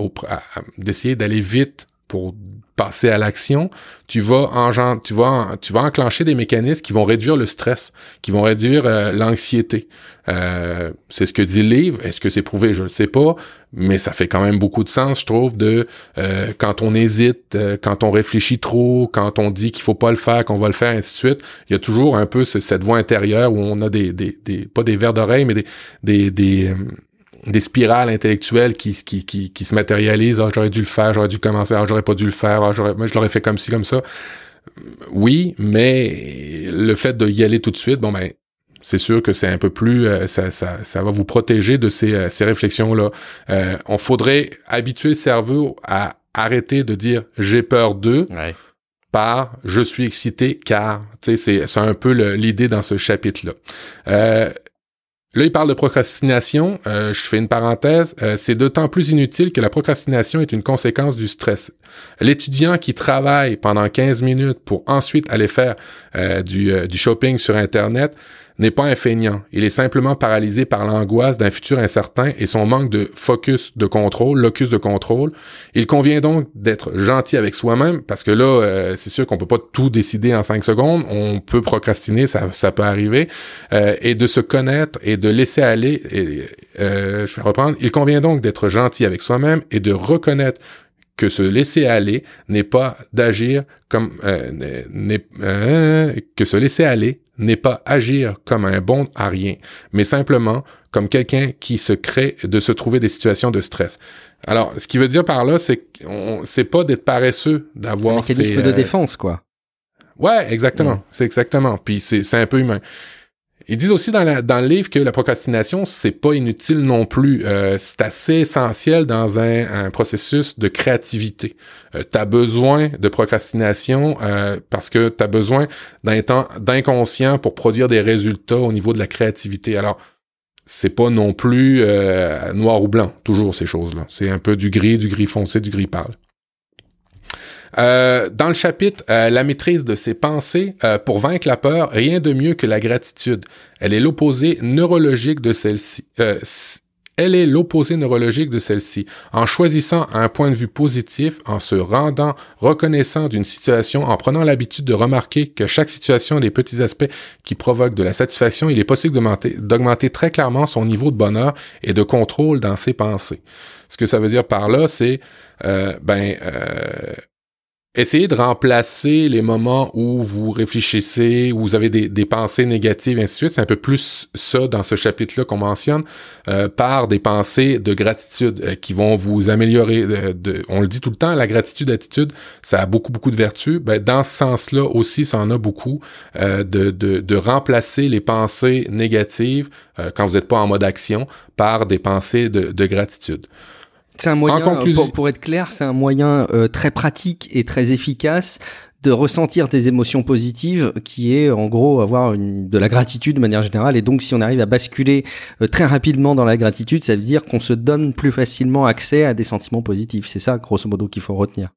d'essayer d'aller vite pour passer à l'action, tu vas en, tu vas tu vas enclencher des mécanismes qui vont réduire le stress, qui vont réduire euh, l'anxiété. Euh, c'est ce que dit le livre. Est-ce que c'est prouvé? Je ne sais pas, mais ça fait quand même beaucoup de sens, je trouve, de euh, quand on hésite, quand on réfléchit trop, quand on dit qu'il faut pas le faire, qu'on va le faire, ainsi de suite. Il y a toujours un peu cette voix intérieure où on a des, des, des pas des vers d'oreille, mais des des, des des spirales intellectuelles qui, qui, qui, qui se matérialisent. Ah, j'aurais dû le faire, j'aurais dû commencer, ah, j'aurais pas dû le faire, ah, j'aurais, moi, je l'aurais fait comme ci, comme ça. Oui, mais le fait de y aller tout de suite, bon ben, c'est sûr que c'est un peu plus, euh, ça, ça, ça va vous protéger de ces, euh, ces réflexions-là. Euh, on faudrait habituer le cerveau à arrêter de dire j'ai peur d'eux. par je suis excité car tu sais c'est un peu l'idée dans ce chapitre là euh, Là, il parle de procrastination. Euh, je fais une parenthèse. Euh, c'est d'autant plus inutile que la procrastination est une conséquence du stress. L'étudiant qui travaille pendant 15 minutes pour ensuite aller faire euh, du, du shopping sur Internet n'est pas un feignant. Il est simplement paralysé par l'angoisse d'un futur incertain et son manque de focus de contrôle, locus de contrôle. Il convient donc d'être gentil avec soi-même parce que là, euh, c'est sûr qu'on peut pas tout décider en cinq secondes. On peut procrastiner, ça, ça peut arriver, euh, et de se connaître et de laisser aller. Euh, je vais reprendre. Il convient donc d'être gentil avec soi-même et de reconnaître que se laisser aller n'est pas d'agir comme n'est, euh, que se laisser aller n'est pas agir comme un bon à rien, mais simplement comme quelqu'un qui se crée de se trouver des situations de stress. Alors, ce qui veut dire par là, c'est qu'on c'est pas d'être paresseux, d'avoir un mécanisme de euh, défense, quoi. Ouais, exactement. C'est exactement. Puis c'est c'est un peu humain. Ils disent aussi dans, le livre que la procrastination, c'est pas inutile non plus. Euh, c'est assez essentiel dans un, processus de créativité. Euh, tu as besoin de procrastination euh, parce que tu as besoin d'un temps d'inconscient pour produire des résultats au niveau de la créativité. Alors, c'est pas non plus euh, noir ou blanc, toujours ces choses-là. C'est un peu du gris, du gris foncé, du gris pâle. Euh, dans le chapitre euh, La maîtrise de ses pensées, euh, pour vaincre la peur, rien de mieux que la gratitude. Elle est l'opposé neurologique de celle-ci. elle est l'opposé neurologique de celle-ci. En choisissant un point de vue positif, en se rendant reconnaissant d'une situation, en prenant l'habitude de remarquer que chaque situation a des petits aspects qui provoquent de la satisfaction, il est possible d'augmenter très clairement son niveau de bonheur et de contrôle dans ses pensées. Ce que ça veut dire par là, c'est ben Essayez de remplacer les moments où vous réfléchissez, où vous avez des, pensées négatives, ainsi de suite. C'est un peu plus ça dans ce chapitre-là qu'on mentionne, euh, par des pensées de gratitude euh, qui vont vous améliorer. De, on le dit tout le temps, la gratitude attitude, ça a beaucoup, beaucoup de vertus. Ben, dans ce sens-là aussi, ça en a beaucoup, euh, de, remplacer les pensées négatives quand vous n'êtes pas en mode action par des pensées de gratitude. C'est un moyen, pour, être clair, c'est un moyen euh, très pratique et très efficace de ressentir des émotions positives, qui est en gros avoir une, de la gratitude de manière générale. Et donc, si on arrive à basculer euh, très rapidement dans la gratitude, ça veut dire qu'on se donne plus facilement accès à des sentiments positifs. C'est ça, grosso modo, qu'il faut retenir.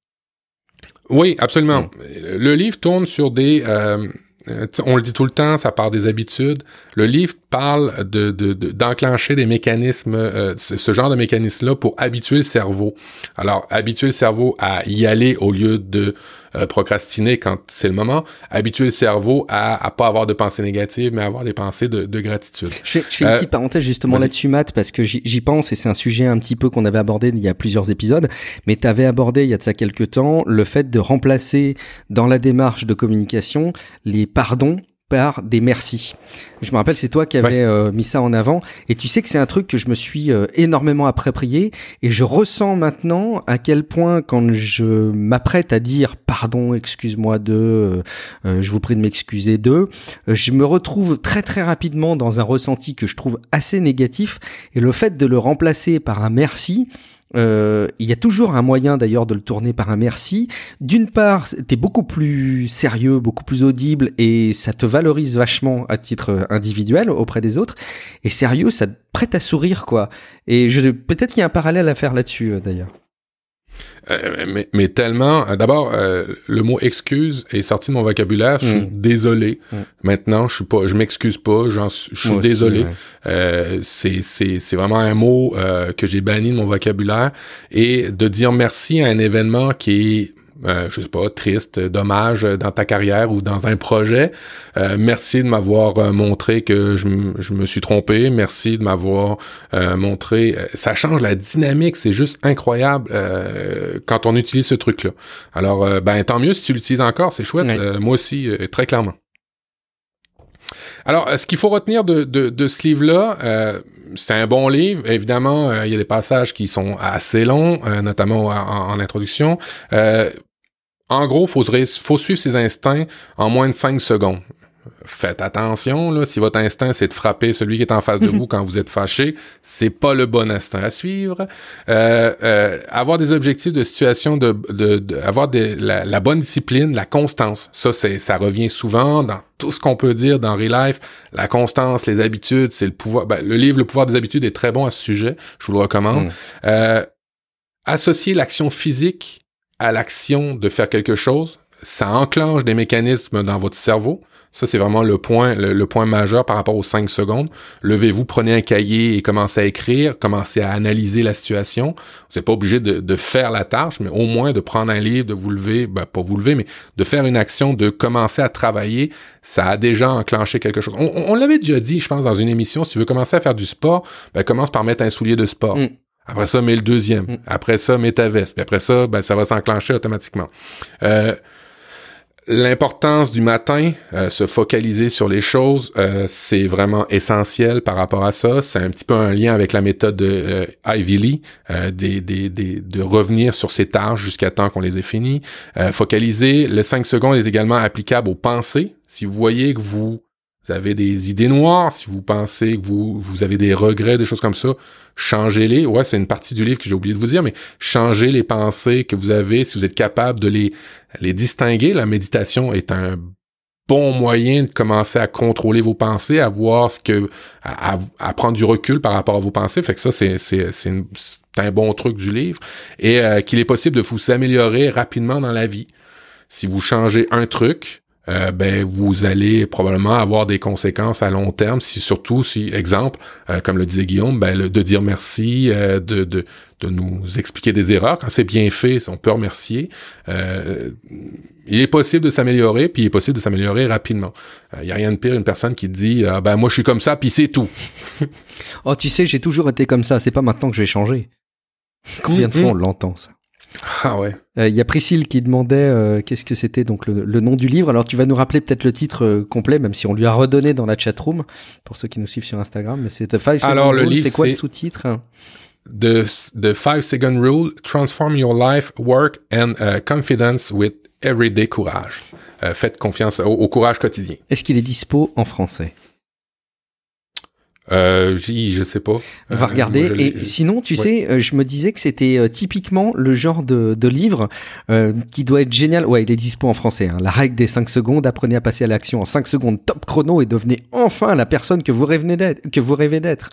Oui, absolument. Le livre tourne sur des euh, euh, on le dit tout le temps, ça part des habitudes. Le livre parle de, d'enclencher des mécanismes, euh, ce genre de mécanisme-là pour habituer le cerveau. Alors, habituer le cerveau à y aller au lieu de euh, procrastiner quand c'est le moment, habituer le cerveau à, à pas avoir de pensées négatives, mais à avoir des pensées de, gratitude. Je fais, une petite parenthèse justement là-dessus, Matt, parce que j'y pense et c'est un sujet un petit peu qu'on avait abordé il y a plusieurs épisodes, mais tu avais abordé il y a de ça quelques temps le fait de remplacer dans la démarche de communication les pardon par des merci. Je me rappelle, c'est toi qui avais euh, mis ça en avant, et tu sais que c'est un truc que je me suis euh, énormément approprié, et je ressens maintenant à quel point quand je m'apprête à dire pardon, excuse-moi de, euh, je vous prie de m'excuser de, je me retrouve très très rapidement dans un ressenti que je trouve assez négatif, et le fait de le remplacer par un merci, euh, il y a toujours un moyen d'ailleurs de le tourner par un merci. D'une part, t'es beaucoup plus sérieux, beaucoup plus audible et ça te valorise vachement à titre individuel auprès des autres. Et sérieux, ça te prête à sourire quoi. Et je peut-être qu'il y a un parallèle à faire là-dessus euh, d'ailleurs. Euh, mais, mais, tellement. Euh, d'abord, euh, le mot excuse est sorti de mon vocabulaire. Je suis mm. désolé. Mm. Maintenant, je suis pas, je m'excuse pas. je suis désolé. c'est c'est c'est vraiment un mot que j'ai banni de mon vocabulaire et de dire merci à un événement qui est euh, je sais pas, triste, dommage dans ta carrière ou dans un projet. Euh, merci de m'avoir euh, montré que je, je, me suis trompé. Merci de m'avoir montré. Ça change la dynamique. C'est juste incroyable quand on utilise ce truc-là. Alors, ben tant mieux si tu l'utilises encore. C'est chouette. moi aussi, très clairement. Alors, ce qu'il faut retenir de, de, de ce livre-là, euh, c'est un bon livre. Évidemment, euh, il y a des passages qui sont assez longs, euh, notamment en, introduction. en gros, il faut suivre ses instincts en moins de 5 secondes faites attention, là, si votre instinct c'est de frapper celui qui est en face de vous quand vous êtes fâché, c'est pas le bon instinct à suivre. Euh, euh, avoir des objectifs de situation, de, de, avoir des, la, bonne discipline, la constance, ça c'est ça revient souvent dans tout ce qu'on peut dire dans Real Life. La constance, les habitudes, c'est le pouvoir. Ben, le livre Le pouvoir des habitudes est très bon à ce sujet, je vous le recommande. Mm. Euh, associer l'action physique à l'action de faire quelque chose, ça enclenche des mécanismes dans votre cerveau. Ça, c'est vraiment le point, le, point majeur par rapport aux 5 secondes. Levez-vous, prenez un cahier et commencez à écrire, commencez à analyser la situation. Vous n'êtes pas obligé de, faire la tâche, mais au moins de prendre un livre, de vous lever, ben, pas vous lever, mais de faire une action, de commencer à travailler. Ça a déjà enclenché quelque chose. On, l'avait déjà dit, je pense, dans une émission, si tu veux commencer à faire du sport, ben, commence par mettre un soulier de sport. Mm. Après ça, mets le deuxième. Mm. Après ça, mets ta veste. Puis après ça, ben, ça va s'enclencher automatiquement. Euh, L'importance du matin, euh, se focaliser sur les choses, euh, c'est vraiment essentiel par rapport à ça. C'est un petit peu un lien avec la méthode de euh, Ivy Lee, des, de revenir sur ses tâches jusqu'à temps qu'on les ait finies. focaliser, le 5 secondes est également applicable aux pensées. Si vous voyez que vous vous avez des idées noires, si vous pensez que vous, vous avez des regrets, des choses comme ça, changez-les. Ouais, c'est une partie du livre que j'ai oublié de vous dire, mais changez les pensées que vous avez si vous êtes capable de les, les distinguer. La méditation est un bon moyen de commencer à contrôler vos pensées, à voir ce que, à, prendre du recul par rapport à vos pensées. Fait que ça, c'est, c'est, c'est, un bon truc du livre. Et euh, qu'il est possible de vous améliorer rapidement dans la vie. Si vous changez un truc, euh, ben vous allez probablement avoir des conséquences à long terme. Si surtout si exemple, euh, comme le disait Guillaume, ben de dire merci, euh, de, de, de nous expliquer des erreurs quand c'est bien fait, on peut remercier. il est possible de s'améliorer, puis il est possible de s'améliorer rapidement. Il y a rien de pire une personne qui dit ah, ben moi je suis comme ça, puis c'est tout. oh tu sais j'ai toujours été comme ça, c'est pas maintenant que je vais changer. Combien de fois on l'entend ça? Ah ouais. Il y a Priscille qui demandait euh, qu'est-ce que c'était donc le, nom du livre. Alors tu vas nous rappeler peut-être le titre euh, complet, même si on lui a redonné dans la chat room pour ceux qui nous suivent sur Instagram. Mais c'est Five Second Alors, le livre, c'est quoi le sous-titre the, the Five Second Rule: Transform your life, work and uh, confidence with everyday courage. faites confiance au courage quotidien. Est-ce qu'il est dispo en français? Euh, je sais pas. On va regarder. et sinon, tu sais, euh, je me disais que c'était euh, typiquement le genre de, de livre euh, qui doit être génial. Ouais, il est dispo en français. Hein. La règle des 5 secondes. Apprenez à passer à l'action en 5 secondes. Top chrono et devenez enfin la personne que vous rêvez d'être. Que vous rêvez d'être.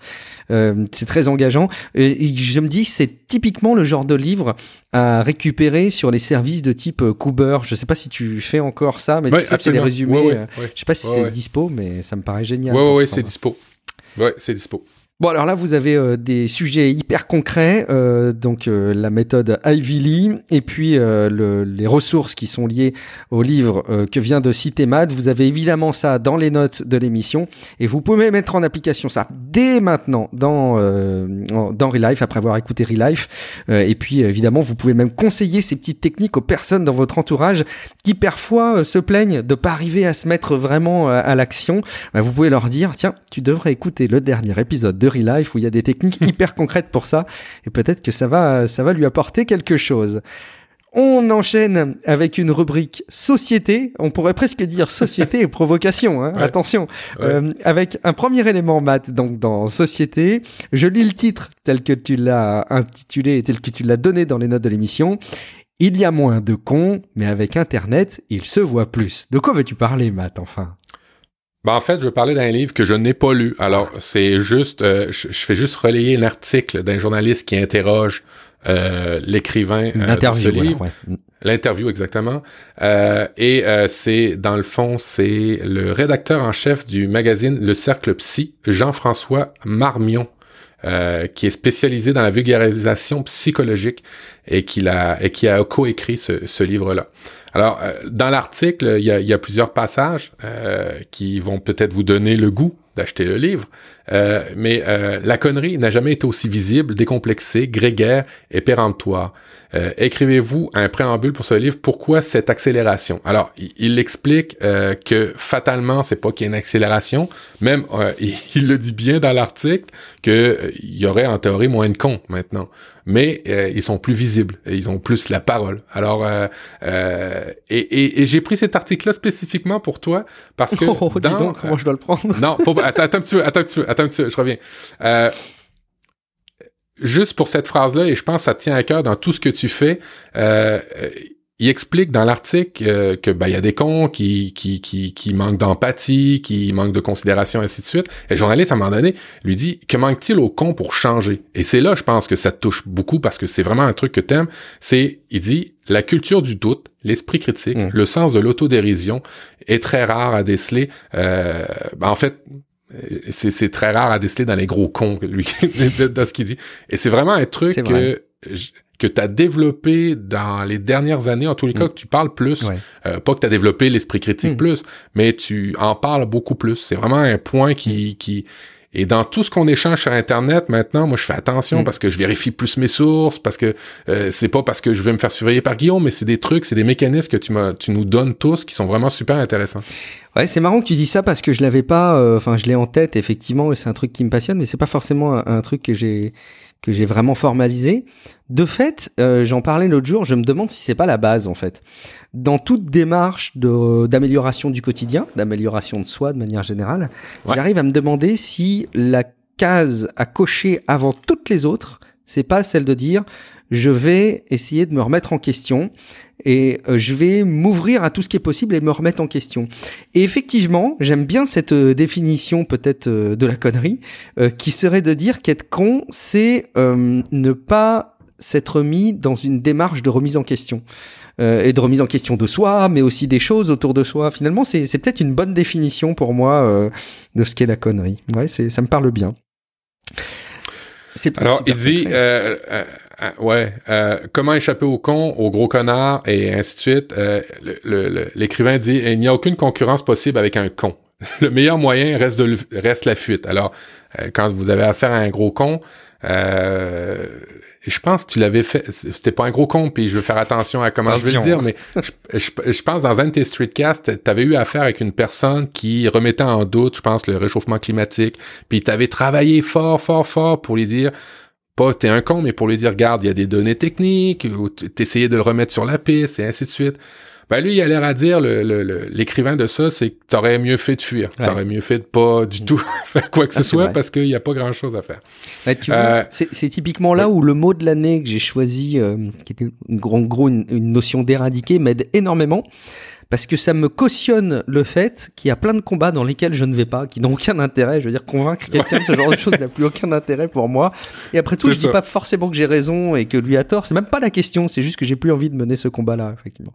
Euh, c'est très engageant. Et je me dis, c'est typiquement le genre de livre à récupérer sur les services de type Cooper. Je sais pas si tu fais encore ça, mais tu sais, c'est les résumés. je sais pas si c'est dispo, mais ça me paraît génial. Ouais, ouais, c'est dispo. Ouais, c'est dispo. Bon, alors là, vous avez euh, des sujets hyper concrets, euh, donc euh, la méthode Ivy Lee, et puis le, les ressources qui sont liées au livre que vient de citer Matt. Vous avez évidemment ça dans les notes de l'émission, et vous pouvez mettre en application ça dès maintenant dans dans Relife après avoir écouté Relife. et puis évidemment, vous pouvez même conseiller ces petites techniques aux personnes dans votre entourage qui parfois se plaignent de pas arriver à se mettre vraiment à l'action. Bah, vous pouvez leur dire, tiens, tu devrais écouter le dernier épisode de Life où il y a des techniques hyper concrètes pour ça et peut-être que ça va ça va lui apporter quelque chose. On enchaîne avec une rubrique société. On pourrait presque dire société et provocation. Hein, Attention. Euh, avec un premier élément, Matt, donc dans société. Je lis le titre tel que tu l'as intitulé et tel que tu l'as donné dans les notes de l'émission. Il y a moins de cons, mais avec Internet, il se voit plus. De quoi veux-tu parler, Matt, enfin? Ben, en fait, je vais parler d'un livre que je n'ai pas lu. Alors, c'est juste, euh, je, fais juste relayer l'article d'un journaliste qui interroge euh, l'écrivain euh, de ce livre. L'interview, exactement. Euh, et c'est, dans le fond, c'est le rédacteur en chef du magazine Le Cercle Psy, Jean-François Marmion, euh, qui est spécialisé dans la vulgarisation psychologique et qui a, et qui a coécrit ce, ce livre-là. Alors, euh, dans l'article, il y a, plusieurs passages euh, qui vont peut-être vous donner le goût d'acheter le livre, euh, mais la connerie n'a jamais été aussi visible, décomplexée, grégaire et péremptoire. Euh, écrivez-vous un préambule pour ce livre. Pourquoi cette accélération? Alors, il, explique euh, que fatalement, c'est pas qu'il y ait une accélération. Même, euh, il, le dit bien dans l'article que il y aurait en théorie moins de cons maintenant, mais ils sont plus visibles, et ils ont plus la parole. Alors, et, et, et j'ai pris cet article-là spécifiquement pour toi parce que oh, dans, donc, comment je dois le prendre? Non, attends, attends un petit peu, attends un petit peu, attends un petit peu, je reviens juste pour cette phrase-là, et je pense que ça tient à cœur dans tout ce que tu fais, euh, il explique dans l'article euh, que ben il y a des cons qui qui qui, qui manquent d'empathie, qui manquent de considération, ainsi de suite. Et le journaliste à un moment donné lui dit que manque-t-il aux cons pour changer? Et c'est là, je pense que ça te touche beaucoup parce que c'est vraiment un truc que t'aimes. C'est il dit la culture du doute, l'esprit critique, mmh. le sens de l'autodérision est très rare à déceler. Euh, ben en fait, c'est très rare à déceler dans les gros cons, lui, dans ce qu'il dit. Et c'est vraiment un truc que, que tu as développé dans les dernières années, en tous les cas, mm. que tu parles plus. Euh, pas que tu as développé l'esprit critique mm. plus, mais tu en parles beaucoup plus. C'est vraiment un point qui, qui, et dans tout ce qu'on échange sur Internet maintenant, moi je fais attention mm. parce que je vérifie plus mes sources, parce que euh, c'est pas parce que je veux me faire surveiller par Guillaume, mais c'est des trucs, c'est des mécanismes que tu, tu nous donnes tous qui sont vraiment super intéressants. Ouais, c'est marrant que tu dis ça parce que je l'avais pas, euh, enfin je l'ai en tête effectivement, et c'est un truc qui me passionne, mais c'est pas forcément un, truc que j'ai que j'ai vraiment formalisé. De fait, euh, j'en parlais l'autre jour, je me demande si c'est pas la base en fait. Dans toute démarche d'amélioration du quotidien, d'amélioration de soi de manière générale, j'arrive à me demander si la case à cocher avant toutes les autres, c'est pas celle de dire je vais essayer de me remettre en question et euh, je vais m'ouvrir à tout ce qui est possible et me remettre en question. Et effectivement, j'aime bien cette euh, définition peut-être euh, de la connerie, qui serait de dire qu'être con, c'est ne pas s'être mis dans une démarche de remise en question. et de remise en question de soi, mais aussi des choses autour de soi. Finalement, c'est peut-être une bonne définition pour moi de ce qu'est la connerie. Ouais, ça me parle bien. Alors, il dit, euh, ouais, euh, comment échapper au con, au gros connard, et ainsi de suite. Euh, l'écrivain dit, il n'y a aucune concurrence possible avec un con. Le meilleur moyen reste, de, reste la fuite. Alors, quand vous avez affaire à un gros con, euh, je pense que tu l'avais fait. C'était pas un gros con, puis je veux faire attention à comment je vais le dire, mais je, je, pense dans un de tes streetcasts, t'avais eu affaire avec une personne qui remettait en doute, je pense, le réchauffement climatique, puis t'avais travaillé fort, fort, fort pour lui dire pas t'es un con, mais pour lui dire, regarde, il y a des données techniques, ou t'essayais de le remettre sur la piste, et ainsi de suite. Ben lui, il a l'air à dire, l'écrivain le, de ça, c'est que t'aurais mieux fait de fuir. T'aurais mieux fait de pas du tout faire quoi que ce ah, soit parce qu'il n'y a pas grand-chose à faire. Euh, c'est typiquement là où le mot de l'année que j'ai choisi, euh, qui était en gros une, notion d'éradiquer, m'aide énormément parce que ça me cautionne le fait qu'il y a plein de combats dans lesquels je ne vais pas, qui n'ont aucun intérêt. Je veux dire, convaincre quelqu'un de ce genre de choses n'a plus aucun intérêt pour moi. Et après tout, je dis pas forcément que j'ai raison et que lui a tort. C'est même pas la question. C'est juste que j'ai plus envie de mener ce combat-là, effectivement.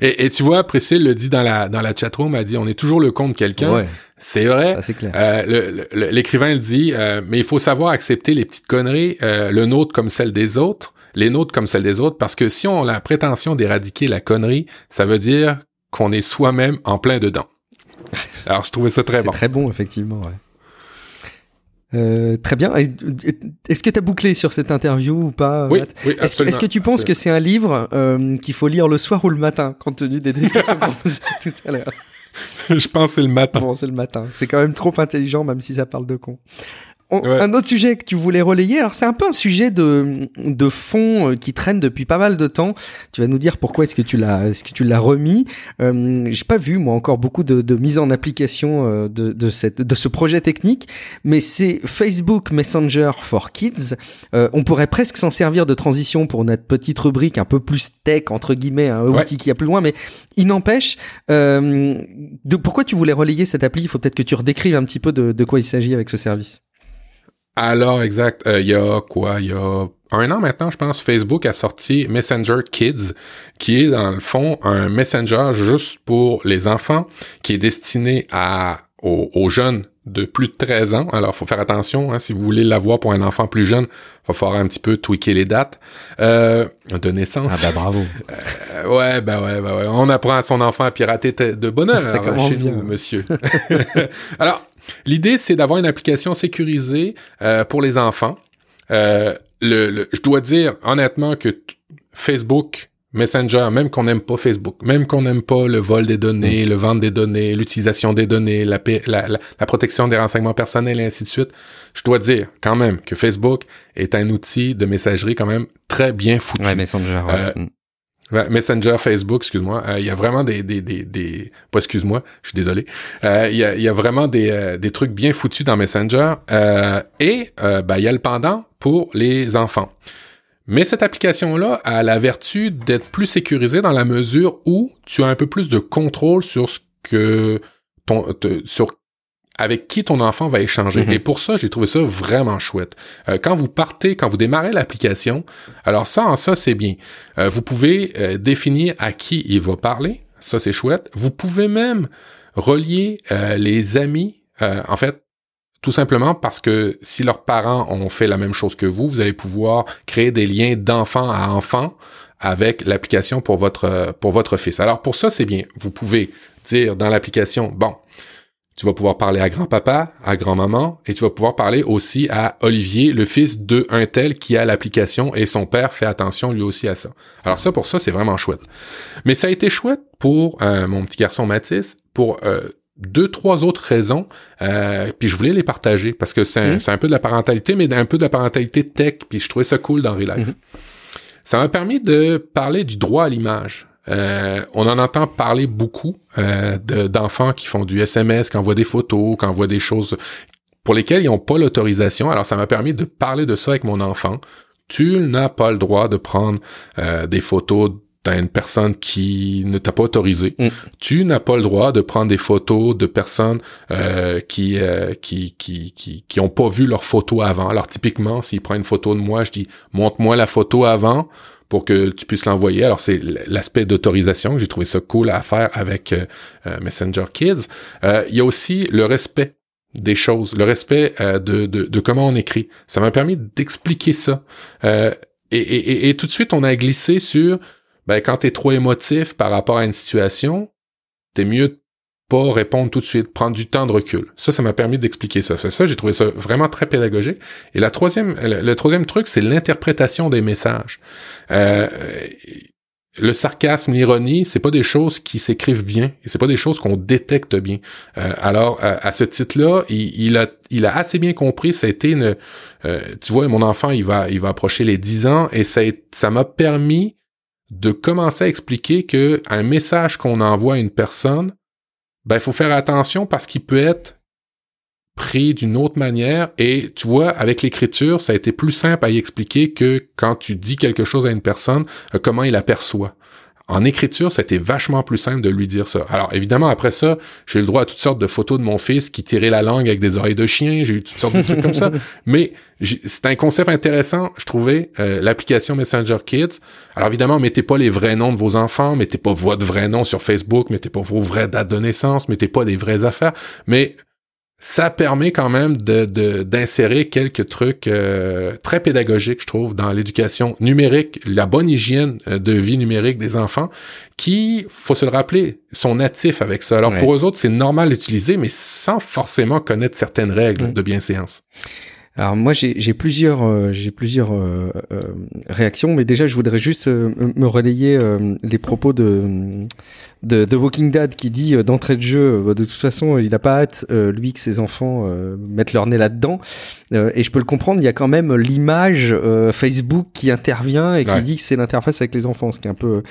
Et, et, tu vois, Priscille le dit dans la dans la chatroom, a dit on est toujours le compte de quelqu'un. C'est vrai. Euh, l'écrivain le, dit, euh, mais il faut savoir accepter les petites conneries, euh, le nôtre comme celle des autres, les nôtres comme celles des autres, parce que si on a la prétention d'éradiquer la connerie, ça veut dire qu'on est soi-même en plein dedans. Alors je trouvais ça très bon. Très bon, effectivement. Ouais. Euh, très bien. Est-ce que tu as bouclé sur cette interview ou pas Oui, oui Est-ce que, est que, tu penses que c'est un livre euh, qu'il faut lire le soir ou le matin, compte tenu des descriptions qu'on faisait tout à l'heure? Je pense que c'est le matin. Bon, c'est le matin. C'est quand même trop intelligent, même si ça parle de con. Un autre sujet que tu voulais relayer, alors c'est un peu un sujet de, de fond euh, qui traîne depuis pas mal de temps. Tu vas nous dire pourquoi est-ce que tu l'as est-ce que tu l'as remis. Euh, J'ai pas vu moi encore beaucoup de, de mise en application euh, de, de, cette, de ce projet technique, mais c'est Facebook Messenger for Kids. Euh, on pourrait presque s'en servir de transition pour notre petite rubrique un peu plus tech entre guillemets, un outil qui a plus loin, mais il n'empêche. Euh, de pourquoi tu voulais relayer cette appli? Il faut peut-être que tu redécrives un petit peu de, de quoi il s'agit avec ce service. Alors, exact. Euh, il y a quoi? Il y a un an maintenant, je pense, Facebook a sorti Messenger Kids, qui est dans le fond un messenger juste pour les enfants, qui est destiné à aux, jeunes de plus de 13 ans. Alors, faut faire attention. Hein, si vous voulez l'avoir pour un enfant plus jeune, va falloir un petit peu tweaker les dates euh, de naissance. Ah bah bravo. Euh, ouais, bah ouais, bah ouais. On apprend à son enfant à pirater de bonheur commence chez bien. nous, monsieur. Alors, l'idée, c'est d'avoir une application sécurisée euh, pour les enfants. Euh, le, le- je dois dire honnêtement que Facebook, Messenger, même qu'on n'aime pas Facebook, même qu'on n'aime pas le vol des données, le vente des données, l'utilisation des données, la, pa- la, la- la protection des renseignements personnels et ainsi de suite, je dois dire quand même que Facebook est un outil de messagerie quand même très bien foutu. Ouais, Messenger. ouais. Euh, Mm. Messenger, Facebook, excuse-moi. euh, Il y a vraiment des, des, des, pas excuse-moi, je suis désolé. Euh, Il y, a, vraiment des, euh, des trucs bien foutus dans Messenger. et ben, il y a le pendant pour les enfants. Mais cette application-là a la vertu d'être plus sécurisée dans la mesure où tu as un peu plus de contrôle sur ce que ton, sur avec qui ton enfant va échanger. Mhm. Et pour ça, j'ai trouvé ça vraiment chouette. Euh, quand vous partez, quand vous démarrez l'application, alors ça, en ça, c'est bien. Euh, vous pouvez euh, définir à qui il va parler. Ça, c'est chouette. Vous pouvez même relier euh, les amis. euh, en fait, tout simplement parce que si leurs parents ont fait la même chose que vous, vous allez pouvoir créer des liens d'enfant à enfant avec l'application pour votre euh, pour votre fils. Alors pour ça, c'est bien. Vous pouvez dire dans l'application, bon, tu vas pouvoir parler à grand-papa, à grand-maman, et tu vas pouvoir parler aussi à Olivier, le fils de un tel qui a l'application, et son père fait attention lui aussi à ça. Alors ça, pour ça, c'est vraiment chouette. Mais ça a été chouette pour euh, mon petit garçon Mathis, pour euh, deux, trois autres raisons, euh, puis je voulais les partager, parce que c'est un, Mhm. un peu de la parentalité, mais un peu de la parentalité tech, puis je trouvais ça cool dans Relife. Mhm. Ça m'a permis de parler du droit à l'image. Euh, on en entend parler beaucoup euh, de- d'enfants qui font du SMS, qui envoient des photos, qui envoient des choses pour lesquelles ils n'ont pas l'autorisation. Alors ça m'a permis de parler de ça avec mon enfant. Tu n'as pas le droit de prendre euh, des photos d'une personne qui ne t'a pas autorisé. Mm. Tu n'as pas le droit de prendre des photos de personnes euh, qui, euh, qui qui qui qui ont pas vu leur photo avant. Alors typiquement, s'il prend une photo de moi, je dis montre-moi la photo avant pour que tu puisses l'envoyer. Alors c'est l'aspect d'autorisation. J'ai trouvé ça cool à faire avec euh, euh, Messenger Kids. Euh, Il y a aussi le respect des choses, le respect de, de, de comment on écrit. Ça m'a permis d'expliquer ça. Et, et, et- et tout de suite, on a glissé sur ben, quand t'es trop émotif par rapport à une situation, t'es mieux pas répondre tout de suite, prendre du temps de recul. Ça, ça m'a permis d'expliquer ça. Ça, j'ai trouvé ça vraiment très pédagogique. Et la troisième, le, troisième truc, c'est l'interprétation des messages. Euh, le sarcasme, l'ironie, c'est pas des choses qui s'écrivent bien, c'est pas des choses qu'on détecte bien. Euh, alors, à, ce titre-là, il, a, il a assez bien compris. Ça a été une, euh, tu vois, mon enfant, il va, il va approcher les 10 ans, et ça, ça m'a permis de commencer à expliquer que un message qu'on envoie à une personne, ben, il faut faire attention parce qu'il peut être pris d'une autre manière. Et tu vois avec l'écriture ça a été plus simple à y expliquer que quand tu dis quelque chose à une personne euh, comment il aperçoit en écriture, été vachement plus simple de lui dire ça. Alors évidemment, après ça, j'ai eu le droit à toutes sortes de photos de mon fils qui tirait la langue avec des oreilles de chien, j'ai eu toutes sortes de trucs comme ça. Mais c'est un concept intéressant, je trouvais, euh, l'application Messenger Kids. Alors évidemment, mettez pas les vrais noms de vos enfants, mettez pas votre vrai nom sur Facebook, mettez pas vos vraies dates de naissance, mettez pas des vraies affaires, mais ça permet quand même de de- d'insérer quelques trucs euh, très pédagogiques, je trouve, dans l'éducation numérique, la bonne hygiène euh, de vie numérique des enfants, qui, faut se le rappeler, sont natifs avec ça. Alors Ouais. pour eux autres, c'est normal d'utiliser, mais sans forcément connaître certaines règles de bienséance. Alors moi j'ai plusieurs euh, j'ai plusieurs euh, euh, réactions, mais déjà je voudrais juste euh, me relayer euh, les propos de de, de Walking Dead qui dit euh, d'entrée de jeu euh, de toute façon il a pas hâte euh, lui que ses enfants euh, mettent leur nez là-dedans Euh, et je peux le comprendre il y a quand même l'image euh, Facebook qui intervient et qui Ouais. dit que c'est l'interface avec les enfants ce qui est un peu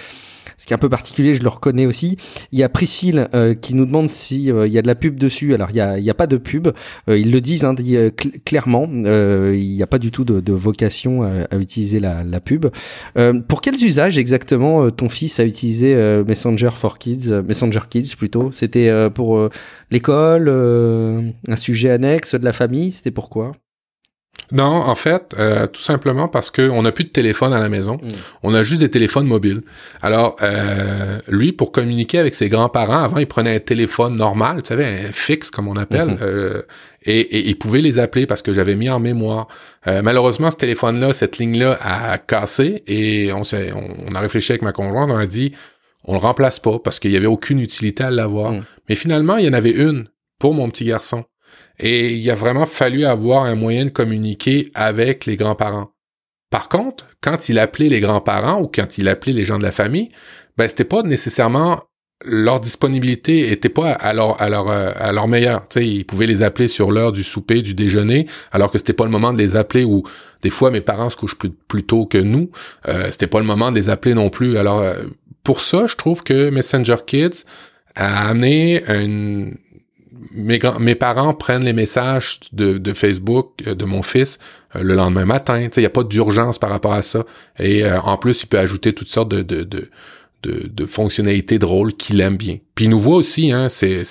ce qui est un peu particulier, je le reconnais aussi. Il y a Priscille euh, qui nous demande si euh, il y a de la pub dessus. Alors il y a, y a pas de pub. Euh, ils le disent hein, euh, cl- clairement. Euh, il n'y a pas du tout de, de vocation à, à utiliser la, la pub. Euh, pour quels usages exactement euh, ton fils a utilisé euh, Messenger for Kids, euh, Messenger Kids plutôt? C'était euh, pour euh, l'école, euh, un sujet annexe de la famille? C'était pourquoi Non, en fait, euh, tout simplement parce que on n'a plus de téléphone à la maison. Mm. On a juste des téléphones mobiles. Alors, euh, lui, pour communiquer avec ses grands-parents, avant, il prenait un téléphone normal, tu savais, un fixe, comme on appelle, mm-hmm. euh, et, il pouvait les appeler parce que j'avais mis en mémoire. malheureusement, ce téléphone-là, cette ligne-là a cassé et on, a réfléchi avec ma conjointe, on a dit, on le remplace pas parce qu'il y avait aucune utilité à l'avoir. Mm. Mais finalement, il y en avait une pour mon petit garçon. Et il a vraiment fallu avoir un moyen de communiquer avec les grands-parents. Par contre, quand il appelait les grands-parents ou quand il appelait les gens de la famille, ben c'était pas nécessairement leur disponibilité était pas à leur à leur euh, à leur meilleur. Tu sais, ils pouvaient les appeler sur l'heure du souper, du déjeuner, alors que c'était pas le moment de les appeler. Ou des fois, mes parents se couchent plus, plus tôt que nous. Euh, c'était pas le moment de les appeler non plus. Alors euh, pour ça, je trouve que Messenger Kids a amené une mes, mes parents prennent les messages de, Facebook euh, de mon fils euh, le lendemain matin. Il n'y a pas d'urgence par rapport à ça. Et euh, en plus, il peut ajouter toutes sortes de, de, de, de, fonctionnalités drôles qu'il aime bien. Puis il nous voit aussi, hein, c'est,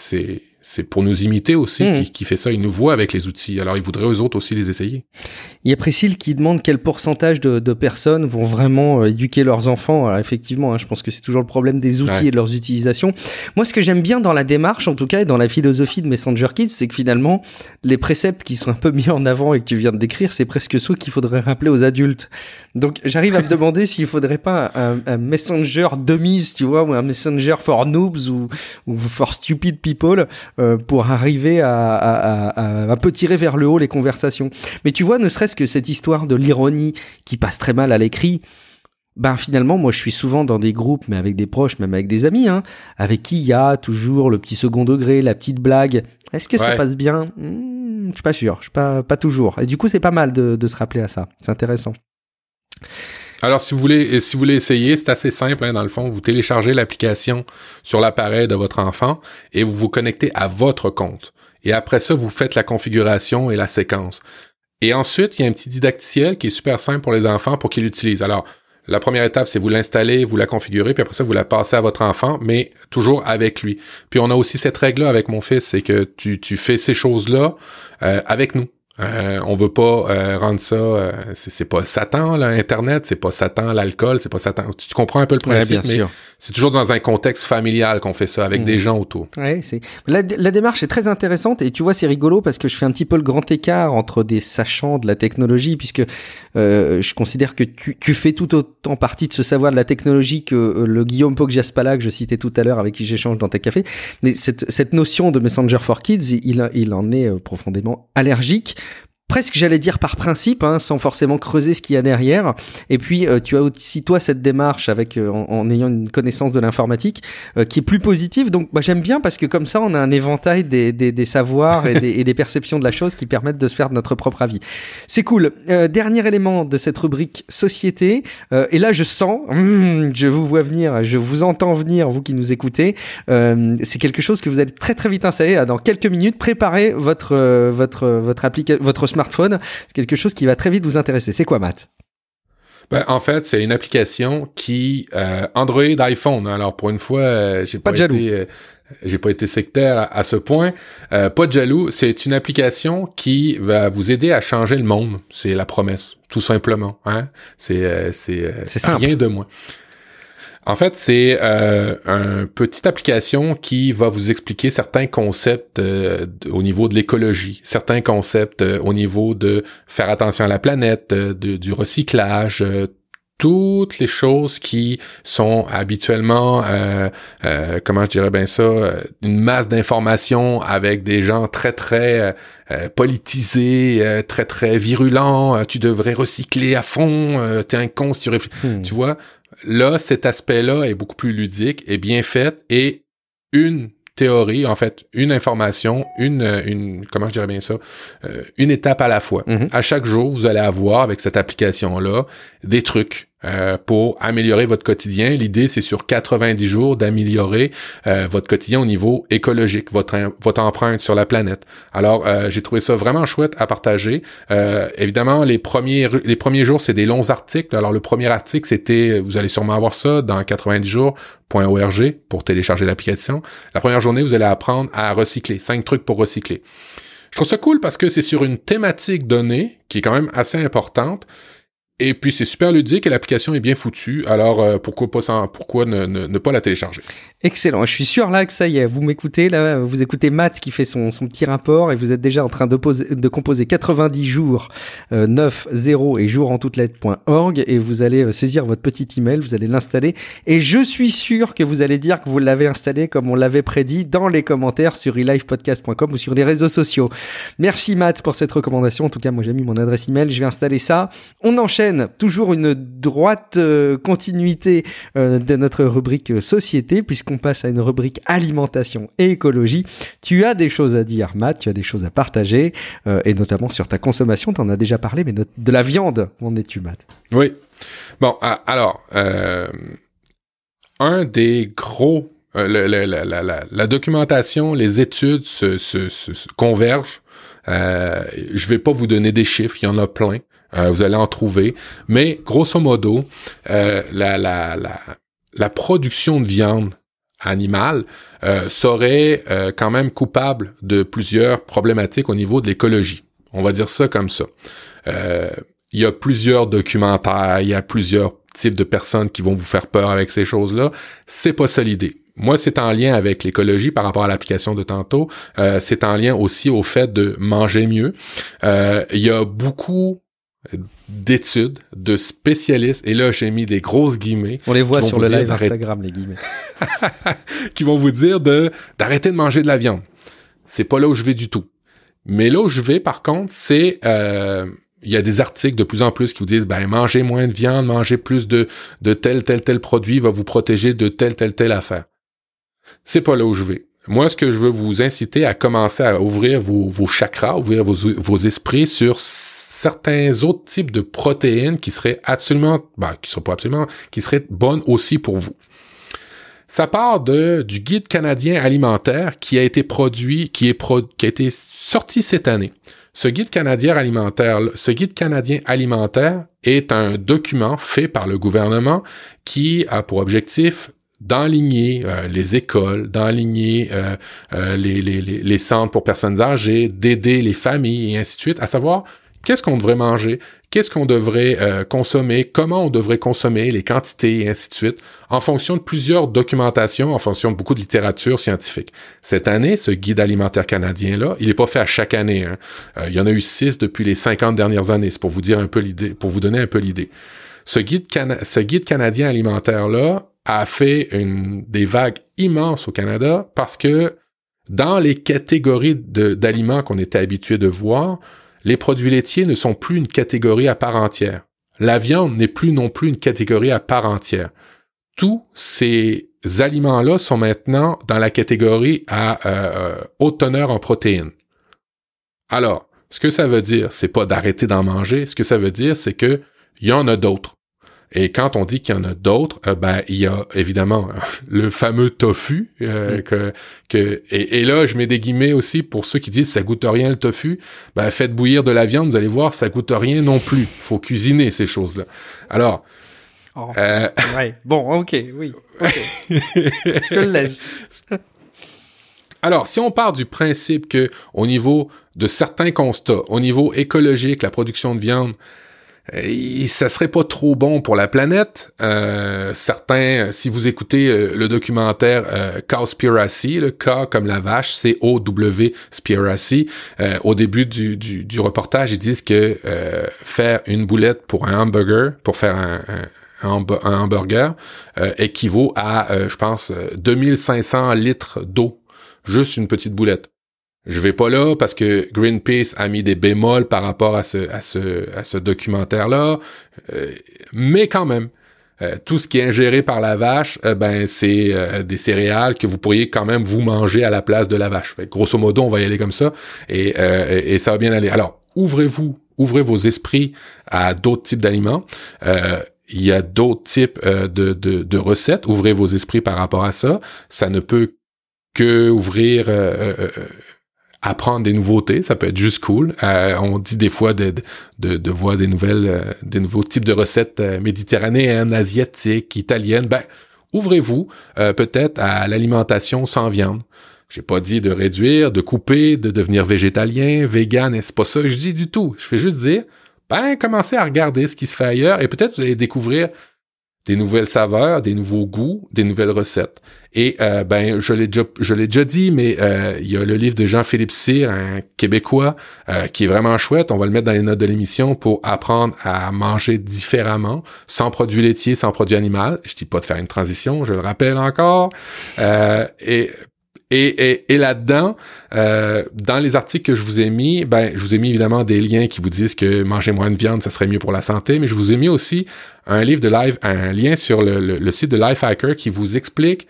c'est, pour nous imiter aussi hmm. qui, qui, fait ça. Il nous voit avec les outils. Alors, il voudrait aux autres aussi les essayer. Il y a Priscille qui demande quel pourcentage de, de personnes vont vraiment euh, éduquer leurs enfants. Alors, effectivement, hein, je pense que c'est toujours le problème des outils et de leurs utilisations. Moi, ce que j'aime bien dans la démarche, en tout cas, et dans la philosophie de Messenger Kids, c'est que finalement, les préceptes qui sont un peu mis en avant et que tu viens de décrire, c'est presque ceux qu'il faudrait rappeler aux adultes. Donc, j'arrive à me demander s'il faudrait pas un, un, Messenger de mise, tu vois, ou un Messenger for noobs ou, ou for stupid people pour arriver à, à, à, un peu tirer vers le haut les conversations. Mais tu vois, ne serait-ce que cette histoire de l'ironie qui passe très mal à l'écrit, ben finalement, moi je suis souvent dans des groupes, mais avec des proches, même avec des amis, hein, avec qui il y a toujours le petit second degré, la petite blague. Est-ce que ça passe bien? Hmm, Je suis pas sûr, je suis pas, pas toujours. Et du coup, c'est pas mal de, de se rappeler à ça. C'est intéressant. Alors, si vous voulez, si vous voulez essayer, c'est assez simple, hein, dans le fond. Vous téléchargez l'application sur l'appareil de votre enfant et vous vous connectez à votre compte. Et après ça, vous faites la configuration et la séquence. Et ensuite, il y a un petit didacticiel qui est super simple pour les enfants pour qu'ils l'utilisent. Alors, la première étape, c'est vous l'installer, vous la configurer, puis après ça, vous la passez à votre enfant, mais toujours avec lui. Puis on a aussi cette règle-là avec mon fils, c'est que tu, tu fais ces choses-là euh, avec nous. Euh, on veut pas euh, rendre ça, euh, c'est pas Satan là, Internet, c'est pas Satan l'alcool, c'est pas Satan. Tu, comprends un peu le principe, mais c'est toujours dans un contexte familial qu'on fait ça avec des mm. gens autour. Ouais, c'est la, démarche est très intéressante et tu vois c'est rigolo parce que je fais un petit peu le grand écart entre des sachants de la technologie puisque je considère que tu, tu fais tout autant partie de ce savoir de la technologie que le Guillaume Poggiaspala que je citais tout à l'heure avec qui j'échange dans tes cafés. Mais cette, cette notion de Messenger for Kids, il, il en est profondément allergique presque j'allais dire par principe, hein, sans forcément creuser ce qu'il y a derrière. Et puis euh, tu as aussi toi cette démarche avec euh, en, ayant une connaissance de l'informatique euh, qui est plus positive. Donc bah, j'aime bien parce que comme ça on a un éventail des, des, des savoirs et des, et des, perceptions de la chose qui permettent de se faire notre propre avis. C'est cool. dernier élément de cette rubrique société. et là je sens, hum, je vous vois venir, je vous entends venir, vous qui nous écoutez. c'est quelque chose que vous allez très très vite installer. Dans quelques minutes, préparez votre votre votre application, votre smartphone, c'est quelque chose qui va très vite vous intéresser. C'est quoi, Matt? Ben, en fait, c'est une application qui euh, Android iPhone. Alors pour une fois, euh, j'ai pas, été euh, j'ai pas été sectaire à, ce point. pas de jaloux. C'est une application qui va vous aider à changer le monde. C'est la promesse, tout simplement. Hein? C'est c'est rien de moins. En fait, c'est euh, une petite application qui va vous expliquer certains concepts euh, au niveau de l'écologie, certains concepts euh, au niveau de faire attention à la planète, du recyclage, toutes les choses qui sont habituellement, comment je dirais bien ça, une masse d'informations avec des gens très très politisés, très très virulents. tu devrais recycler à fond. t'es un con si tu réfléchis. Hmm. Tu vois, là, cet aspect-là est beaucoup plus ludique et bien fait et une théorie, en fait, une information, une, une comment je dirais bien ça, euh, une étape à la fois. Mm-hmm. À chaque jour, vous allez avoir avec cette application-là des trucs euh, pour améliorer votre quotidien. L'idée, c'est sur 90 jours d'améliorer euh, votre quotidien au niveau écologique, votre, empreinte sur la planète. Alors, euh, j'ai trouvé ça vraiment chouette à partager. évidemment, les premiers, les premiers jours, c'est des longs articles. Alors, le premier article, c'était, vous allez sûrement avoir ça dans 90 jours.org pour télécharger l'application. La première journée, vous allez apprendre à recycler. Cinq trucs pour recycler. Je trouve ça cool parce que c'est sur une thématique donnée qui est quand même assez importante et puis c'est super ludique et l'application est bien foutue. Alors euh, pourquoi pas pourquoi ne, pas la télécharger? Excellent. Je suis sûr là que ça y est, vous m'écoutez là, vous écoutez Matt qui fait son, son petit rapport et vous êtes déjà en train de, poser, de composer 90 jours euh, 9 0 et jour en toutes lettres.org et vous allez euh, saisir votre petit email, vous allez l'installer et je suis sûr que vous allez dire que vous l'avez installé comme on l'avait prédit dans les commentaires sur relivepodcast.com ou sur les réseaux sociaux. Merci Matt pour cette recommandation. En tout cas, moi j'ai mis mon adresse email, je vais installer ça. On enchaîne toujours une droite euh, continuité euh, de notre rubrique euh, société, puisqu'on passe à une rubrique alimentation et écologie. Tu as des choses à dire, Matt, tu as des choses à partager, et notamment sur ta consommation, tu en as déjà parlé, mais de la viande, où en es-tu, Matt? Oui. Bon, alors, un des gros... la, documentation, les études se, convergent. je vais pas vous donner des chiffres, il y en a plein. Euh, vous allez en trouver. Mais grosso modo, euh, la, la, la, la, production de viande animale euh, serait euh, quand même coupable de plusieurs problématiques au niveau de l'écologie. On va dire ça comme ça. Il y a plusieurs documentaires, il y a plusieurs types de personnes qui vont vous faire peur avec ces choses-là. C'est pas ça l'idée. Moi, c'est en lien avec l'écologie par rapport à l'application de tantôt. Euh, c'est en lien aussi au fait de manger mieux. Euh, il y a beaucoup d'études, de spécialistes, et là j'ai mis des grosses guillemets. On les voit sur le live Instagram, les guillemets. qui vont vous dire de d'arrêter de manger de la viande. C'est pas là où je vais du tout. Mais là où je vais, par contre, c'est euh, il y a des articles de plus en plus qui vous disent ben mangez moins de viande, mangez plus de de tel tel tel produit va vous protéger de telle telle telle affaire. C'est pas là où je vais. Moi, ce que je veux vous inciter à commencer à ouvrir vos, vos chakras, ouvrir vos, vos esprits sur certains autres types de protéines qui seraient absolument, ben, qui sont pas absolument, qui seraient bonnes aussi pour vous. Ça part de, du guide canadien alimentaire qui a été produit, qui est qui a été sorti cette année. Ce guide canadien alimentaire, ce guide canadien alimentaire est un document fait par le gouvernement qui a pour objectif d'enligner euh, les écoles, d'enligner euh, euh, les, les, les, centres pour personnes âgées, d'aider les familles et ainsi de suite, à savoir qu'est-ce qu'on devrait manger, qu'est-ce qu'on devrait euh, consommer, comment on devrait consommer, les quantités et ainsi de suite, en fonction de plusieurs documentations, en fonction de beaucoup de littérature scientifique. Cette année, ce guide alimentaire canadien-là, il n'est pas fait à chaque année. Hein. Euh, il y en a eu six depuis les 50 dernières années. C'est pour vous dire un peu l'idée, pour vous donner un peu l'idée. Ce guide, canadien alimentaire-là a fait des vagues immenses au Canada parce que dans les catégories d'aliments qu'on était habitué de voir, les produits laitiers ne sont plus une catégorie à part entière. La viande n'est plus non plus une catégorie à part entière. Tous ces aliments-là sont maintenant dans la catégorie à euh, haute teneur en protéines. Alors, ce que ça veut dire, c'est pas d'arrêter d'en manger. Ce que ça veut dire, c'est que il y en a d'autres. Et quand on dit qu'il y en a d'autres, euh, ben il y a évidemment le fameux tofu euh, mm. que que et, là je mets des guillemets aussi pour ceux qui disent ça goûte rien le tofu. Ben faites bouillir de la viande, vous allez voir ça goûte rien non plus. Faut cuisiner ces choses là. Alors oh. euh... ouais. bon ok oui ok je le laisse. Alors si on part du principe que au niveau de certains constats, au niveau écologique, la production de viande ça serait pas trop bon pour la planète. Euh, certains, si vous écoutez euh, le documentaire euh, Cowspiracy, le K comme la vache, C O W Spiracy, euh, au début du, du, du, reportage, ils disent que faire une boulette pour un hamburger, pour faire un, un, un hamburger, équivaut à, je pense, 2500 litres d'eau, juste une petite boulette. Je vais pas là parce que Greenpeace a mis des bémols par rapport à ce, documentaire-là, euh, mais quand même, euh, tout ce qui est ingéré par la vache, euh, ben c'est des céréales que vous pourriez quand même vous manger à la place de la vache. Grosso modo, on va y aller comme ça et, ça va bien aller. Alors, ouvrez-vous, ouvrez vos esprits à d'autres types d'aliments. il y a d'autres types de, recettes. Ouvrez vos esprits par rapport à ça. Ça ne peut que ouvrir apprendre des nouveautés, ça peut être juste cool. Euh, on dit des fois de, de, voir des nouvelles, euh, des nouveaux types de recettes euh, méditerranéennes, asiatiques, italiennes. Ben, ouvrez-vous peut-être à l'alimentation sans viande. J'ai pas dit de réduire, de couper, de devenir végétalien, vegan, et c'est pas ça? Que je dis du tout. Je fais juste dire, ben, commencez à regarder ce qui se fait ailleurs et peut-être vous allez découvrir des nouvelles saveurs, des nouveaux goûts, des nouvelles recettes. Et euh, ben, je l'ai déjà, je l'ai déjà dit, mais euh, il y a le livre de Jean-Philippe Cyr, un Québécois, euh, qui est vraiment chouette. On va le mettre dans les notes de l'émission pour apprendre à manger différemment, sans produits laitiers, sans produits animaux. Je dis pas de faire une transition, je le rappelle encore. et et, et, là-dedans, euh, dans les articles que je vous ai mis, ben, je vous ai mis évidemment des liens qui vous disent que manger moins de viande, ça serait mieux pour la santé, mais je vous ai mis aussi un livre de live, un lien sur le, le, site de Lifehacker qui vous explique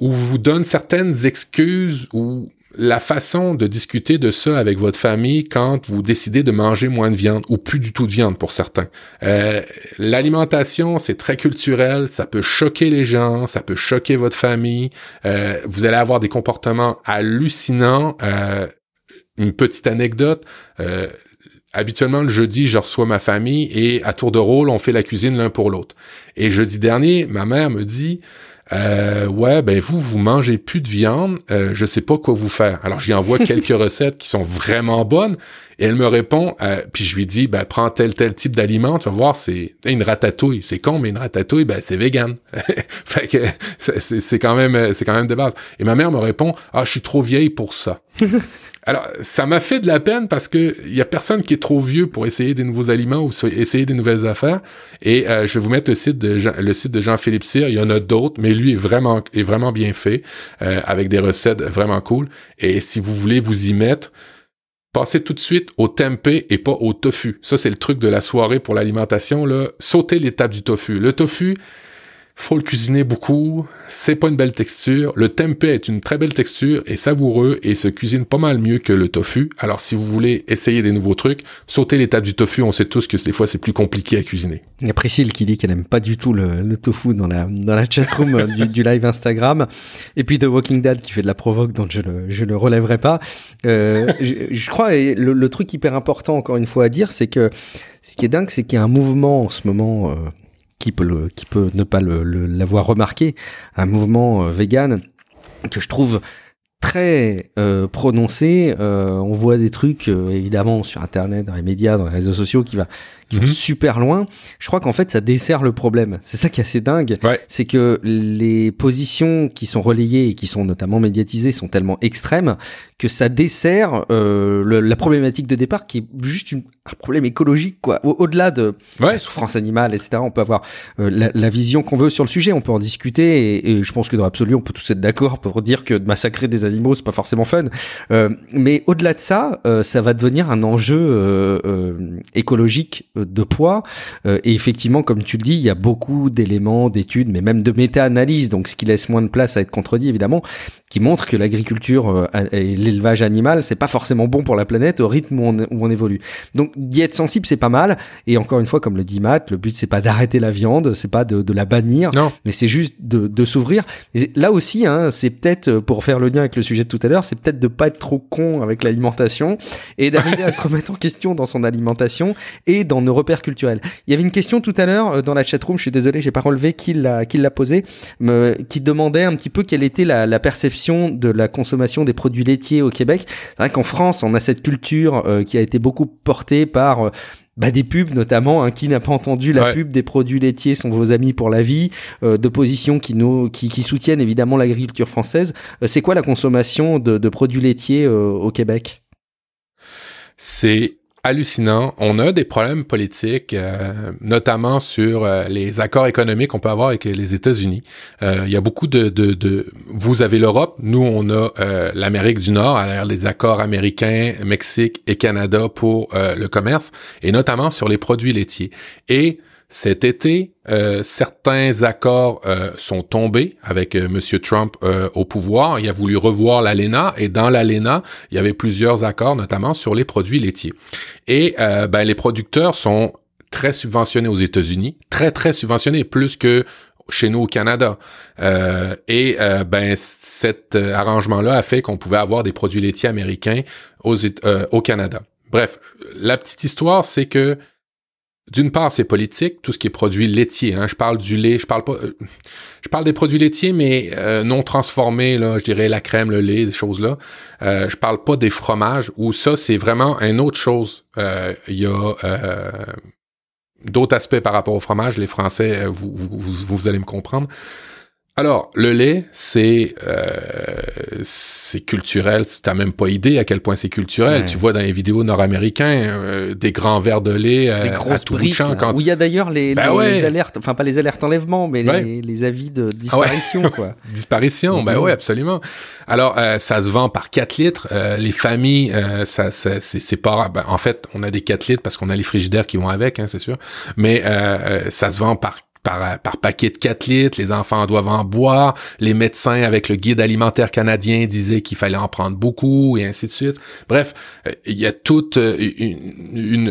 ou vous donne certaines excuses ou la façon de discuter de ça avec votre famille quand vous décidez de manger moins de viande ou plus du tout de viande pour certains. Euh, L'alimentation, c'est très culturel, ça peut choquer les gens, ça peut choquer votre famille. Euh, vous allez avoir des comportements hallucinants. Euh, une petite anecdote. Euh, habituellement, le jeudi, je reçois ma famille et à tour de rôle, on fait la cuisine l'un pour l'autre. Et jeudi dernier, ma mère me dit euh, ouais, ben vous, vous mangez plus de viande, euh, je sais pas quoi vous faire. Alors, j'y envoie quelques recettes qui sont vraiment bonnes, et elle me répond, euh, puis je lui dis, ben prends tel tel type d'aliment, tu vas voir, c'est une ratatouille, c'est con, mais une ratatouille, ben c'est vegan. fait que c'est quand même, c'est quand même de base. Et ma mère me répond, ah, je suis trop vieille pour ça. Alors, ça m'a fait de la peine parce que il y a personne qui est trop vieux pour essayer des nouveaux aliments ou essayer des nouvelles affaires. Et euh, je vais vous mettre le site de Jean, le site de Jean-Philippe Cyr. Il y en a d'autres, mais lui est vraiment est vraiment bien fait euh, avec des recettes vraiment cool. Et si vous voulez vous y mettre, passez tout de suite au tempeh et pas au tofu. Ça c'est le truc de la soirée pour l'alimentation là. Sautez l'étape du tofu. Le tofu, faut le cuisiner beaucoup, c'est pas une belle texture. Le tempeh est une très belle texture et savoureux et se cuisine pas mal mieux que le tofu. Alors si vous voulez essayer des nouveaux trucs, sautez l'étape du tofu, on sait tous que des fois c'est plus compliqué à cuisiner. Il y a Priscille qui dit qu'elle aime pas du tout le, tofu dans la dans la chatroom euh, du, live Instagram et puis The Walking Dead qui fait de la provoque donc je le je le relèverai pas. Euh, je, crois et le, le, truc hyper important encore une fois à dire c'est que ce qui est dingue c'est qu'il y a un mouvement en ce moment euh, qui peut, le, qui peut ne pas l'avoir remarqué, un mouvement euh, vegan que je trouve très euh, prononcé. Euh, on voit des trucs évidemment sur Internet, dans les médias, dans les réseaux sociaux qui va Mhm. super loin. Je crois qu'en fait, ça dessert le problème. C'est ça qui est assez dingue. C'est que les positions qui sont relayées et qui sont notamment médiatisées sont tellement extrêmes que ça dessert euh, le, la problématique de départ qui est juste une, un problème écologique, quoi. Au-delà de la souffrance animale, etc. On peut avoir euh, la, la, vision qu'on veut sur le sujet. On peut en discuter et, et je pense que dans l'absolu, on peut tous être d'accord pour dire que de massacrer des animaux, c'est pas forcément fun. Euh, mais au-delà de ça, euh, ça va devenir un enjeu euh, écologique de poids. Euh, et effectivement, comme tu le dis, il y a beaucoup d'éléments, d'études, mais même de méta-analyse, donc ce qui laisse moins de place à être contredit, évidemment, qui montrent que l'agriculture euh, et l'élevage animal, c'est pas forcément bon pour la planète au rythme où on, où on évolue. Donc d'y être sensible, c'est pas mal. Et encore une fois, comme le dit Matt, le but c'est pas d'arrêter la viande, c'est pas de, de, la bannir, non. mais c'est juste de, de s'ouvrir. Et là aussi, hein, c'est peut-être euh, pour faire le lien avec le sujet de tout à l'heure, c'est peut-être de pas être trop con avec l'alimentation et d'arriver à se remettre en question dans son alimentation et dans nos repères culturels. Il y avait une question tout à l'heure euh, dans la chatroom, je suis désolé, j'ai pas relevé qui l'a qui l'a posé, qui demandait un petit peu quelle était la, la, perception de la consommation des produits laitiers au Québec. C'est vrai qu'en France, on a cette culture euh, qui a été beaucoup portée par euh, bah, des pubs notamment. Hein, qui n'a pas entendu la pub des produits laitiers sont vos amis pour la vie, euh, de positions qui nous qui, qui soutiennent évidemment l'agriculture française. c'est quoi la consommation de, de produits laitiers au Québec? C'est hallucinant. On a des problèmes politiques, euh, notamment sur euh, les accords économiques qu'on peut avoir avec les États-Unis. Euh, il y a beaucoup de. Vous avez l'Europe, nous on a l'Amérique du Nord, alors les accords américains, Mexique et Canada pour le commerce, et notamment sur les produits laitiers. Et cet été, euh, certains accords euh, sont tombés avec euh, Monsieur Trump au pouvoir. Il a voulu revoir l'ALENA et dans l'ALENA, il y avait plusieurs accords, notamment sur les produits laitiers. Et ben, les producteurs sont très subventionnés aux États-Unis, très très subventionnés, plus que chez nous au Canada. et ben cet arrangement-là a fait qu'on pouvait avoir des produits laitiers américains au Canada. Bref, la petite histoire, c'est que d'une part, c'est politique, tout ce qui est produit laitier. Hein. Je parle du lait, je parle pas, euh, je parle des produits laitiers, mais euh, non transformés, là, je dirais la crème, le lait, des choses là. Euh, je parle pas des fromages, où ça, c'est vraiment une autre chose. Euh, il y a d'autres aspects par rapport au fromage. Les Français, vous, vous, vous allez me comprendre. Alors, le lait, c'est euh, c'est culturel. T'as même pas idée à quel point c'est culturel. Tu vois dans les vidéos nord-américains euh, des grands verres de lait euh, à tout briques, champ. Quand... Où il y a d'ailleurs les, ben les, alertes, enfin pas les alertes enlèvement, mais les, les, avis de ah disparition, quoi. disparition, ben ouais, absolument. Alors, euh, ça se vend par 4 litres. les familles, ça, ça c'est pas... Ben, en fait, on a des 4 litres parce qu'on a les frigidaires qui vont avec, hein, c'est sûr. Mais ça se vend par par, par paquet de 4 litres, les enfants doivent en boire, les médecins avec le guide alimentaire canadien disaient qu'il fallait en prendre beaucoup, et ainsi de suite. Bref, euh, il y a tout euh,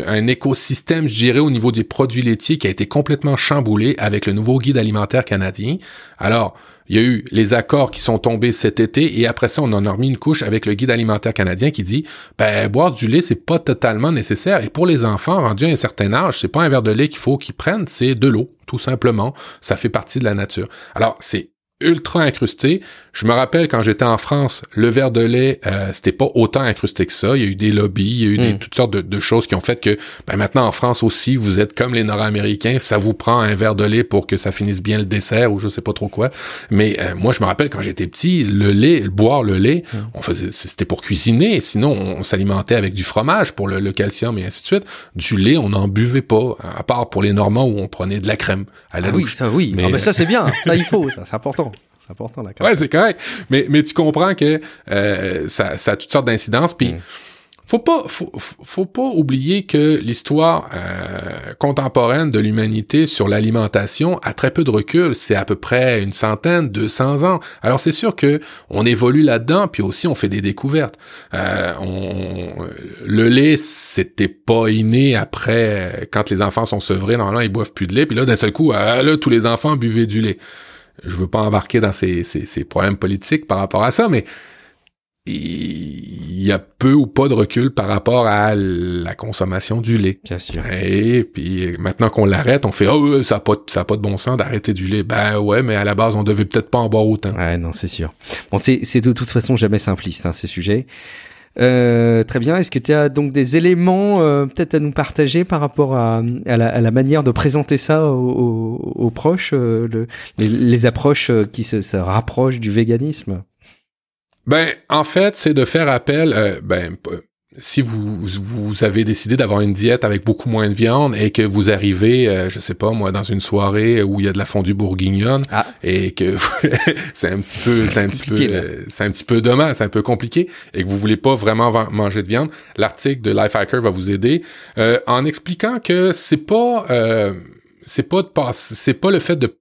un écosystème, je dirais, au niveau des produits laitiers qui a été complètement chamboulé avec le nouveau guide alimentaire canadien. Alors, il y a eu les accords qui sont tombés cet été et après ça, on en a remis une couche avec le guide alimentaire canadien qui dit ben boire du lait, c'est pas totalement nécessaire. Et pour les enfants rendus à un certain âge, c'est pas un verre de lait qu'il faut qu'ils prennent, c'est de l'eau, tout simplement. Ça fait partie de la nature. Alors, c'est ultra incrusté. Je me rappelle quand j'étais en France, le verre de lait, euh, c'était pas autant incrusté que ça. Il y a eu des lobbies, il y a eu des, hmm. toutes sortes de, choses qui ont fait que ben maintenant en France aussi, vous êtes comme les Nord-Américains, ça vous prend un verre de lait pour que ça finisse bien le dessert ou je sais pas trop quoi. Mais euh, moi, je me rappelle quand j'étais petit, le lait, boire le lait, hmm. on faisait, c'était pour cuisiner. Sinon, on, s'alimentait avec du fromage pour le, calcium et ainsi de suite. Du lait, on n'en buvait pas, à part pour les Normands où on prenait de la crème à la ah Oui, ça oui. Mais, ah, ça c'est bien, ça il faut, ça c'est important. C'est important, la Ouais, c'est correct. Mais, mais tu comprends que euh, ça, ça a toutes sortes d'incidences. Puis, mm. faut pas, faut, faut, pas oublier que l'histoire euh, contemporaine de l'humanité sur l'alimentation a très peu de recul. C'est à peu près une centaine, 200 ans. Alors, c'est sûr que on évolue là-dedans, puis aussi on fait des découvertes. Euh, on, le lait, c'était pas inné après, quand les enfants sont sevrés, normalement, ils boivent plus de lait. Puis là, d'un seul coup, ah, là, tous les enfants buvaient du lait je veux pas embarquer dans ces, ces, problèmes politiques par rapport à ça, mais il y a peu ou pas de recul par rapport à la consommation du lait. Bien sûr. Et puis maintenant qu'on l'arrête, on fait oh ça a pas ça a pas de bon sens d'arrêter du lait. Ben ouais, mais à la base on devait peut-être pas en boire autant. Ouais, non, c'est sûr. Bon, c'est c'est de toute façon jamais simpliste hein, ces sujets. Euh, très bien. Est-ce que tu as donc des éléments euh, peut-être à nous partager par rapport à, à, la, à la, manière de présenter ça aux, aux, proches, euh, le, les, les, approches euh, qui se, se, rapprochent du véganisme? Ben, en fait, c'est de faire appel. ben, si vous, vous avez décidé d'avoir une diète avec beaucoup moins de viande et que vous arrivez, euh, je sais pas moi, dans une soirée où il y a de la fondue bourguignonne ah. et que c'est un petit peu, c'est un petit peu, euh, c'est un petit peu dommage, c'est un peu compliqué et que vous voulez pas vraiment manger de viande, l'article de Lifehacker va vous aider euh, en expliquant que c'est pas, c'est pas de c'est pas le fait de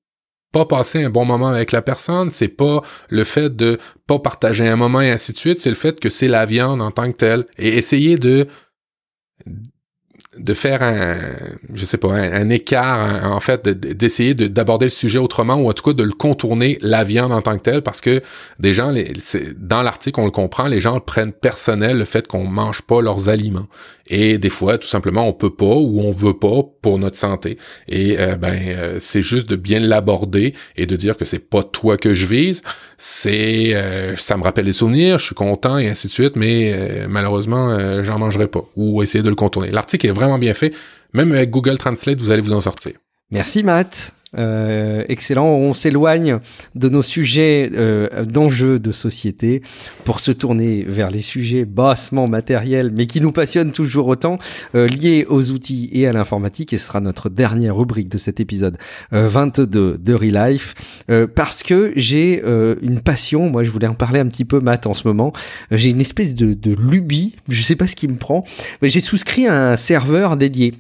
pas passer un bon moment avec la personne, c'est pas le fait de pas partager un moment et ainsi de suite, c'est le fait que c'est la viande en tant que telle. Et essayer de de faire un, je sais pas, un, écart, en fait, d'essayer d'aborder le sujet autrement ou en tout cas de le contourner la viande en tant que telle parce que des gens, dans l'article, on le comprend, les gens prennent personnel le fait qu'on mange pas leurs aliments. Et des fois, tout simplement, on peut pas ou on veut pas pour notre santé. Et euh, ben, euh, c'est juste de bien l'aborder et de dire que c'est pas toi que je vise. C'est, euh, ça me rappelle les souvenirs, je suis content et ainsi de suite, mais malheureusement, j'en mangerai pas ou essayer de le contourner. L'article est vraiment bien fait. Même avec Google Translate, vous allez vous en sortir. Merci Matt. Euh, excellent. On s'éloigne de nos sujets euh, d'enjeux de société pour se tourner vers les sujets bassement matériels, mais qui nous passionnent toujours autant, euh, liés aux outils et à l'informatique. Et ce sera notre dernière rubrique de cet épisode 22 de Relife, parce que j'ai une passion. Moi, je voulais en parler un petit peu, Matt, en ce moment. J'ai une espèce de, de lubie. Je sais pas ce qui me prend, j'ai souscrit à un serveur dédié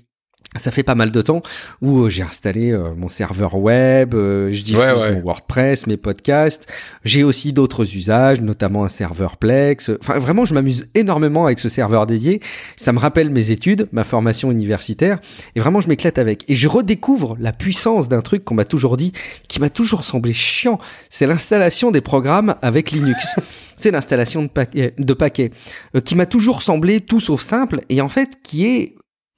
ça fait pas mal de temps où euh, j'ai installé euh, mon serveur web, euh, je diffuse mon WordPress, mes podcasts. J'ai aussi d'autres usages, notamment un serveur Plex. Enfin, vraiment, je m'amuse énormément avec ce serveur dédié. Ça me rappelle mes études, ma formation universitaire, et vraiment, je m'éclate avec. Et je redécouvre la puissance d'un truc qu'on m'a toujours dit, qui m'a toujours semblé chiant. C'est l'installation des programmes avec Linux. C'est l'installation de, paquets, de paquets qui m'a toujours semblé tout sauf simple et en fait qui est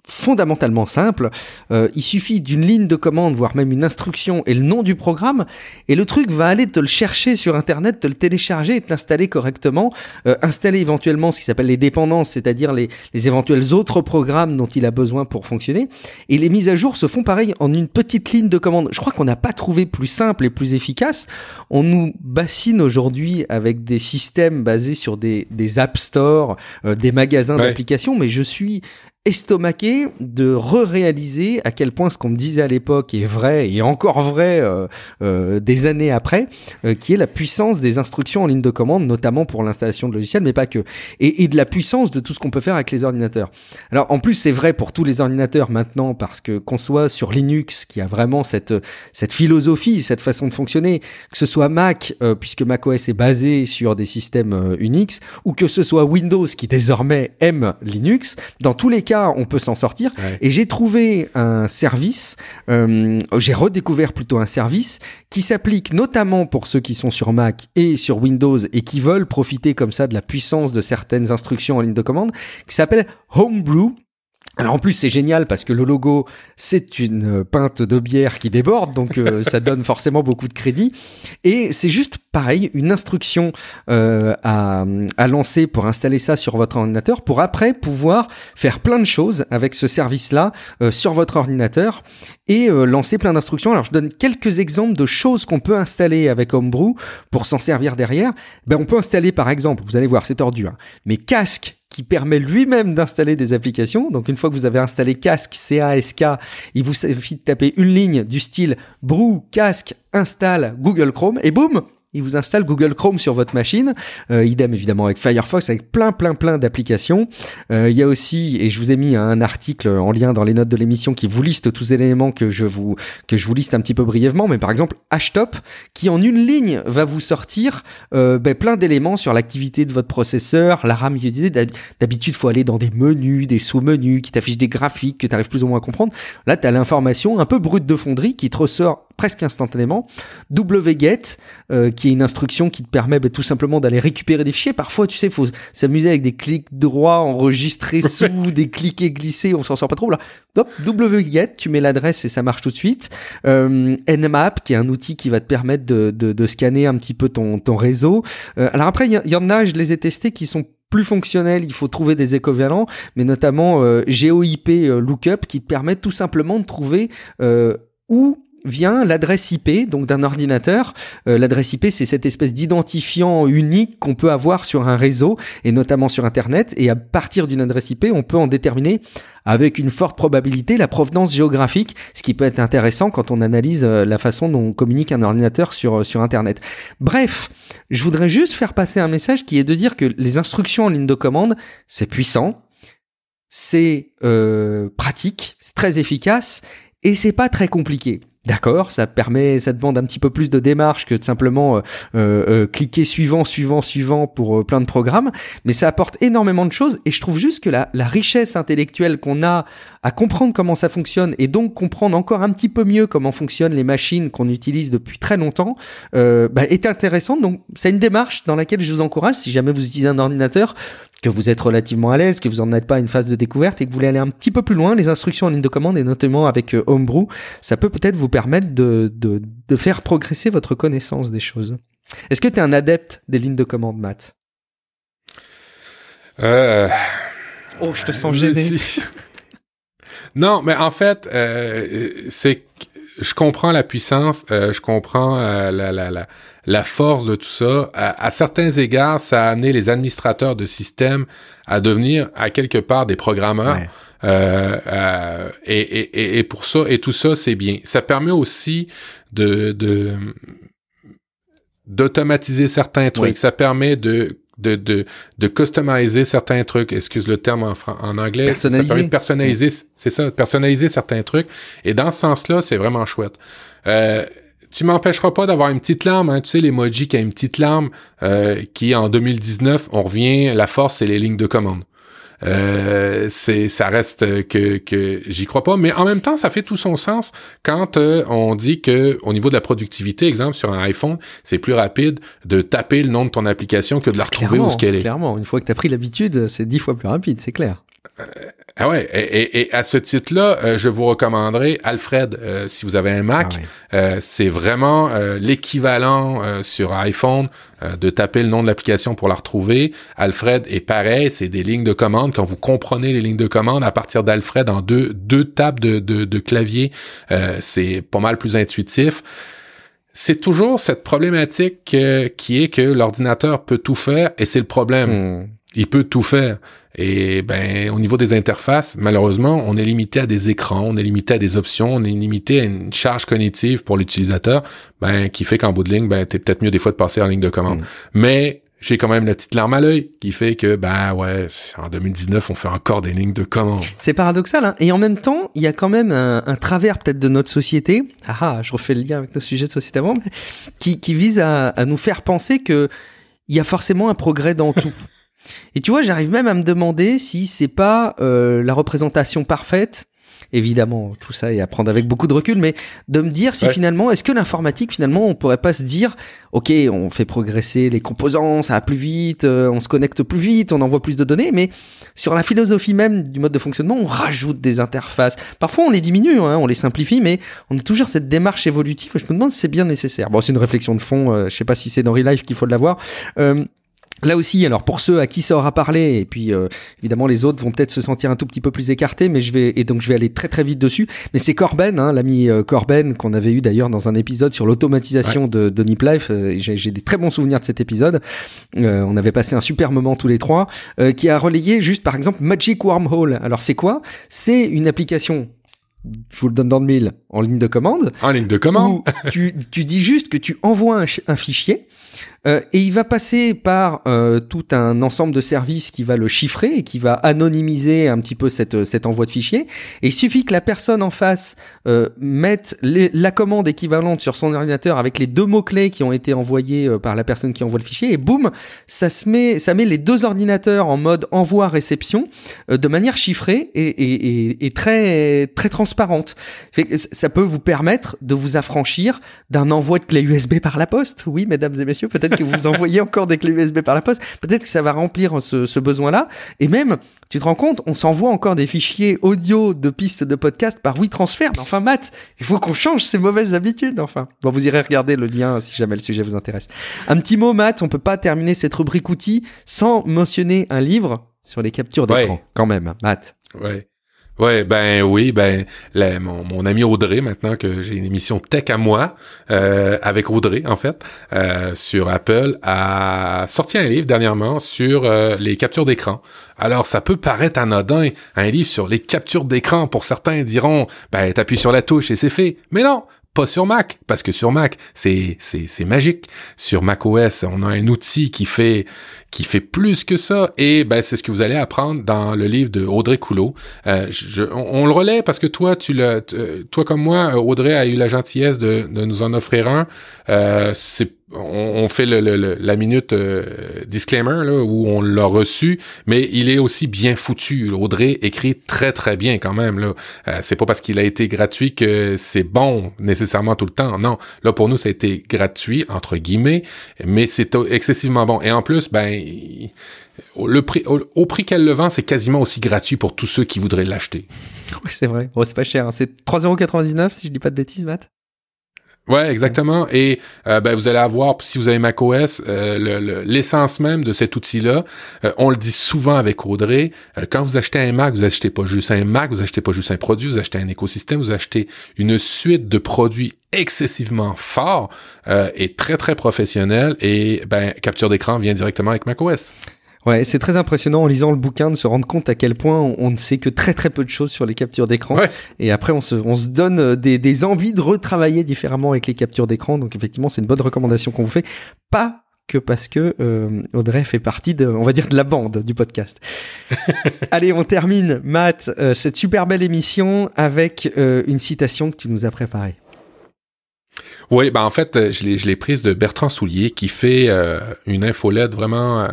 fondamentalement simple. Euh, il suffit d'une ligne de commande, voire même une instruction et le nom du programme, et le truc va aller te le chercher sur Internet, te le télécharger et te l'installer correctement, euh, installer éventuellement ce qui s'appelle les dépendances, c'est-à-dire les, les éventuels autres programmes dont il a besoin pour fonctionner. Et les mises à jour se font pareil en une petite ligne de commande. Je crois qu'on n'a pas trouvé plus simple et plus efficace. On nous bassine aujourd'hui avec des systèmes basés sur des, des app stores, euh, des magasins d'applications, mais je suis estomaqué de re-réaliser à quel point ce qu'on me disait à l'époque est vrai et encore vrai euh, euh, des années après, euh, qui est la puissance des instructions en ligne de commande, notamment pour l'installation de logiciels, mais pas que, et, et de la puissance de tout ce qu'on peut faire avec les ordinateurs. Alors en plus c'est vrai pour tous les ordinateurs maintenant parce que qu'on soit sur Linux qui a vraiment cette cette philosophie, cette façon de fonctionner, que ce soit Mac puisque macOS est basé sur des systèmes Unix ou que ce soit Windows qui désormais aime Linux, dans tous les cas on peut s'en sortir. Et j'ai trouvé un service, euh, j'ai redécouvert plutôt un service qui s'applique notamment pour ceux qui sont sur Mac et sur Windows et qui veulent profiter comme ça de la puissance de certaines instructions en ligne de commande, qui s'appelle Homebrew. Alors en plus c'est génial parce que le logo c'est une pinte de bière qui déborde donc euh, ça donne forcément beaucoup de crédit et c'est juste pareil une instruction euh, à, à lancer pour installer ça sur votre ordinateur pour après pouvoir faire plein de choses avec ce service là euh, sur votre ordinateur et lancer plein d'instructions. Alors je donne quelques exemples de choses qu'on peut installer avec Homebrew pour s'en servir derrière. Ben on peut installer par exemple, vous allez voir c'est tordu, hein, mais casque qui permet lui-même d'installer des applications. Donc une fois que vous avez installé Casque, C-A-S-K, il vous suffit de taper une ligne du style Brew, Casque, installe Google Chrome et boum, il vous installe Google Chrome sur votre machine. Euh, idem évidemment avec Firefox, avec plein plein plein d'applications. Euh, il y a aussi, et je vous ai mis un article en lien dans les notes de l'émission qui vous liste tous les éléments que je vous que je vous liste un petit peu brièvement, mais par exemple Hashtop qui en une ligne va vous sortir euh, ben, plein d'éléments sur l'activité de votre processeur, la RAM utilisée. D'habitude, faut aller dans des menus, des sous-menus qui t'affichent des graphiques que tu arrives plus ou moins à comprendre. Là, tu as l'information un peu brute de fonderie qui te ressort presque instantanément. wget, euh, qui est une instruction qui te permet bah, tout simplement d'aller récupérer des fichiers. Parfois, tu sais, faut s'amuser avec des clics droits enregistrés sous, des clics et glisser, on s'en sort pas trop. Là, hop, wget, tu mets l'adresse et ça marche tout de suite. Euh, nmap, qui est un outil qui va te permettre de, de, de scanner un petit peu ton, ton réseau. Euh, alors après, il y, y, en a, je les ai testés, qui sont plus fonctionnels, il faut trouver des équivalents, mais notamment euh, GeoIP euh, Lookup qui te permet tout simplement de trouver euh, où vient l'adresse IP donc d'un ordinateur. Euh, l'adresse IP, c'est cette espèce d'identifiant unique qu'on peut avoir sur un réseau et notamment sur Internet. Et à partir d'une adresse IP, on peut en déterminer avec une forte probabilité la provenance géographique, ce qui peut être intéressant quand on analyse euh, la façon dont communique un ordinateur sur, euh, sur Internet. Bref, je voudrais juste faire passer un message qui est de dire que les instructions en ligne de commande, c'est puissant, c'est euh, pratique, c'est très efficace et c'est pas très compliqué. D'accord, ça permet, ça demande un petit peu plus de démarche que de simplement euh, euh, euh cliquer suivant, suivant, suivant pour plein de programmes, mais ça apporte énormément de choses et je trouve juste que la, richesse intellectuelle qu'on a à comprendre comment ça fonctionne et donc comprendre encore un petit peu mieux comment fonctionnent les machines qu'on utilise depuis très longtemps bah, est intéressante. Donc c'est une démarche dans laquelle je vous encourage, si jamais vous utilisez un ordinateur, que vous êtes relativement à l'aise, que vous n'en êtes pas à une phase de découverte et que vous voulez aller un petit peu plus loin, les instructions en ligne de commande et notamment avec euh, Homebrew, ça peut peut-être vous permettre de, de, de faire progresser votre connaissance des choses. Est-ce que tu es un adepte des lignes de commande, Matt? Euh... Oh, je te sens gêné. non, mais en fait, euh, c'est je comprends la puissance, euh, je comprends euh, la, la, la, la, force de tout ça. À, à, certains égards, ça a amené les administrateurs de systèmes à devenir à quelque part des programmeurs. Ouais. Euh, euh, et, et, et, pour ça, et tout ça, c'est bien. Ça permet aussi de, de d'automatiser certains trucs. Oui. Ça permet de de, de, de customiser certains trucs, excuse le terme en, en anglais, personnaliser. ça permet de personnaliser, c'est ça, personnaliser certains trucs. Et dans ce sens-là, c'est vraiment chouette. Euh, tu m'empêcheras pas d'avoir une petite larme, hein, tu sais, l'emoji qui a une petite larme, euh, qui en 2019, on revient, la force, c'est les lignes de commande. Euh, c'est ça reste que que j'y crois pas mais en même temps ça fait tout son sens quand euh, on dit que au niveau de la productivité exemple sur un iPhone c'est plus rapide de taper le nom de ton application que de la retrouver clairement, où ce qu'elle est. clairement. Une fois que tu as pris l'habitude c'est dix fois plus rapide c'est clair Ah ouais, et, et, à ce titre-là, euh, je vous recommanderais Alfred euh, si vous avez un Mac. Ah euh, c'est vraiment l'équivalent sur iPhone de taper le nom de l'application pour la retrouver. Alfred est pareil, c'est des lignes de commande. Quand vous comprenez les lignes de commande à partir d'Alfred en deux deux tables de, de, de clavier, c'est pas mal plus intuitif. C'est toujours cette problématique qui est que l'ordinateur peut tout faire et c'est le problème. Il peut tout faire. Et ben, au niveau des interfaces, malheureusement, on est limité à des écrans, on est limité à des options, on est limité à une charge cognitive pour l'utilisateur, ben, qui fait qu'en bout de ligne, ben, t'es peut-être mieux des fois de passer en ligne de commande. Mm. Mais j'ai quand même la petite larme à l'œil qui fait que, ben ouais, en 2019, on fait encore des lignes de commande. C'est paradoxal, hein. Et en même temps, il y a quand même un, un travers peut-être de notre société. Ah, ah, je refais le lien avec nos sujets de société avant, qui, qui vise à, à nous faire penser que il y a forcément un progrès dans tout. Et tu vois, j'arrive même à me demander si c'est pas euh, la représentation parfaite. Évidemment, tout ça est à prendre avec beaucoup de recul, mais de me dire si finalement, est-ce que l'informatique, finalement, on pourrait pas se dire, ok, on fait progresser les composants, ça va plus vite, euh, on se connecte plus vite, on envoie plus de données, mais sur la philosophie même du mode de fonctionnement, on rajoute des interfaces. Parfois, on les diminue, hein, on les simplifie, mais on a toujours cette démarche évolutive. Je me demande si c'est bien nécessaire. Bon, c'est une réflexion de fond. Euh, je sais pas si c'est dans Real Life qu'il faut l'avoir. Euh, Là aussi, alors pour ceux à qui ça aura parlé, et puis euh, évidemment les autres vont peut-être se sentir un tout petit peu plus écartés, mais je vais et donc je vais aller très très vite dessus. Mais c'est Corben, hein, l'ami euh, Corben qu'on avait eu d'ailleurs dans un épisode sur l'automatisation de, de Nip Life. Euh, j'ai des très bons souvenirs de cet épisode. on avait passé un super moment tous les trois, qui a relayé juste par exemple Magic Wormhole. Alors c'est quoi? C'est une application je vous le donne dans le mille, en ligne de commande. En ligne de commande. tu, tu dis juste que tu envoies un, un fichier euh, et il va passer par euh, tout un ensemble de services qui va le chiffrer et qui va anonymiser un petit peu cette, cet envoi de fichier. Et il suffit que la personne en face euh, mette la commande équivalente sur son ordinateur avec les deux mots-clés qui ont été envoyés par la personne qui envoie le fichier, et boum, ça, se met, ça met les deux ordinateurs en mode envoi-réception de manière chiffrée et, et, et, et, très, très transparente. Ça peut vous permettre de vous affranchir d'un envoi de clé USB par la poste. Oui, mesdames et messieurs, peut-être que vous envoyez encore des clés USB par la poste. Peut-être que ça va remplir ce, ce besoin-là. Et même, tu te rends compte, on s'envoie encore des fichiers audio de pistes de podcast par WeTransfer. Mais enfin, Matt, il faut qu'on change ces mauvaises habitudes, enfin. Bon, vous irez regarder le lien si jamais le sujet vous intéresse. Un petit mot, Matt, on peut pas terminer cette rubrique outils sans mentionner un livre sur les captures d'écran, quand même, Matt. Ouais. Ouais, ben oui, ben mon, ami Audrey, maintenant que j'ai une émission tech à moi, euh, avec Audrey en fait, euh, sur Apple, a sorti un livre dernièrement sur euh, les captures d'écran. Alors ça peut paraître anodin, un livre sur les captures d'écran, pour certains diront, ben t'appuies sur la touche et c'est fait. Mais non, pas sur Mac, parce que sur Mac, c'est, c'est, c'est magique. Sur Mac OS, on a un outil qui fait, qui fait plus que ça, et ben, c'est ce que vous allez apprendre dans le livre de Audrey Coulot. Euh, on, le relaie parce que toi, tu le, toi comme moi, Audrey a eu la gentillesse de, de nous en offrir un. Euh, c'est on, fait le, la minute euh, disclaimer où on l'a reçu, mais il est aussi bien foutu. Audrey écrit très très bien quand même. Là, euh, c'est pas parce qu'il a été gratuit que c'est bon nécessairement tout le temps. Non, là pour nous ça a été gratuit entre guillemets, mais c'est excessivement bon. Et en plus, ben le au, prix qu'elle le vend, c'est quasiment aussi gratuit pour tous ceux qui voudraient l'acheter. Oui, c'est vrai. C'est pas cher. Hein. C'est 3,99€ si je dis pas de bêtises, Matt. Ouais, exactement. Et euh, ben, vous allez avoir, si vous avez macOS, euh, l'essence même de cet outil-là. Euh, on le dit souvent avec Audrey. Euh, quand vous achetez un Mac, vous achetez pas juste un Mac, vous achetez pas juste un produit, vous achetez un écosystème, vous achetez une suite de produits excessivement forts et très très professionnels. Et ben, capture d'écran vient directement avec macOS. Ouais, c'est très impressionnant en lisant le bouquin de se rendre compte à quel point on, ne sait que très très peu de choses sur les captures d'écran. Et après, on se, on se donne euh, des, des envies de retravailler différemment avec les captures d'écran. Donc effectivement, c'est une bonne recommandation qu'on vous fait. Pas que parce que euh, Audrey fait partie de, on va dire, de la bande du podcast. Allez, on termine, Matt, euh, cette super belle émission avec une citation que tu nous as préparée. Oui, ben en fait, je l'ai prise de Bertrand Soulier qui fait une infolette vraiment